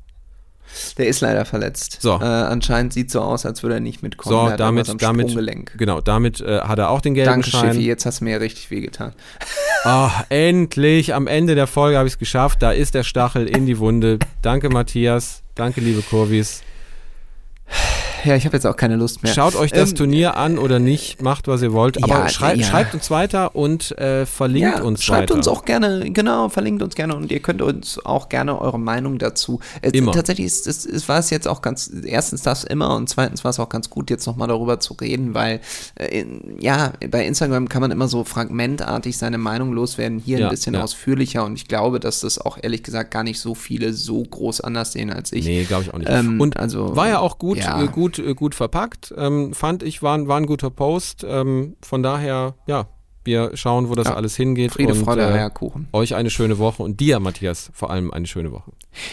Der ist leider verletzt. So. Äh, anscheinend sieht so aus, als würde er nicht mitkommen. So, damit, damit, genau, damit äh, hat er auch den gelben Danke, Schein. Schiffi, jetzt hast du mir ja richtig wehgetan. Ah, endlich, am Ende der Folge habe ich es geschafft. Da ist der Stachel in die Wunde. Danke, Matthias. Danke, liebe Kurvis. Ja, ich habe jetzt auch keine Lust mehr. Schaut euch das Ähm, Turnier an oder nicht, macht was ihr wollt. Aber Ja, schrei ja. schreibt uns weiter und äh, verlinkt ja, uns schreibt weiter. uns auch gerne, genau, verlinkt uns gerne und ihr könnt uns auch gerne eure Meinung dazu. Es, Immer. Tatsächlich ist, ist, ist, war es jetzt auch ganz, erstens das immer und zweitens war es auch ganz gut, jetzt nochmal darüber zu reden, weil, äh, in, ja, bei Instagram kann man immer so fragmentartig seine Meinung loswerden, hier ein bisschen ausführlicher und ich glaube, dass das auch ehrlich gesagt gar nicht so viele so groß anders sehen als ich. Nee, glaube ich auch nicht. Ähm, und also, war ja auch gut, ja. äh, gut, äh, gut verpackt. Ähm, fand ich, war, ein- war ein guter Post. Ähm, von daher, ja, wir schauen, wo das Ja. alles hingeht. Friede, und, Freude, äh, Eierkuchen. euch eine schöne Woche und dir, Matthias, vor allem eine schöne Woche.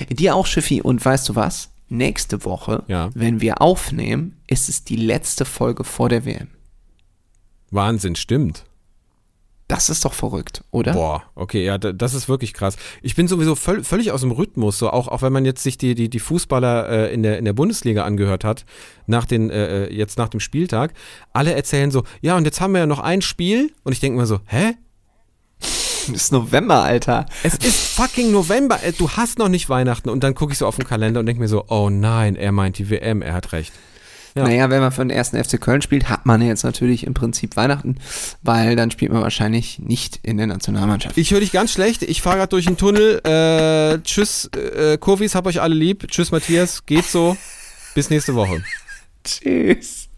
Dir auch, Schiffi. Und weißt du was? Nächste Woche, Ja. wenn wir aufnehmen, ist es die letzte Folge vor der WM. Wahnsinn, stimmt. Das ist doch verrückt, oder? Boah, okay, ja, da- das ist wirklich krass. Ich bin sowieso völ völlig aus dem Rhythmus, so auch, auch wenn man jetzt sich die, die, die Fußballer äh, in, der, in der Bundesliga angehört hat, nach den, äh, äh, jetzt nach dem Spieltag. Alle erzählen so, ja, und jetzt haben wir ja noch ein Spiel. Und ich denke mir so, hä? Es ist November, Alter. Es ist fucking November, äh, du hast noch nicht Weihnachten. Und dann gucke ich so auf den Kalender und denke mir so, oh nein, er meint die WM, er hat recht. Ja. Naja, wenn man für den ersten FC Köln spielt, hat man jetzt natürlich im Prinzip Weihnachten, weil dann spielt man wahrscheinlich nicht in der Nationalmannschaft. Ich höre dich ganz schlecht, ich fahre gerade durch den Tunnel. Äh, tschüss, äh, Kurvis, hab euch alle lieb. Tschüss, Matthias, geht so. Bis nächste Woche. Tschüss.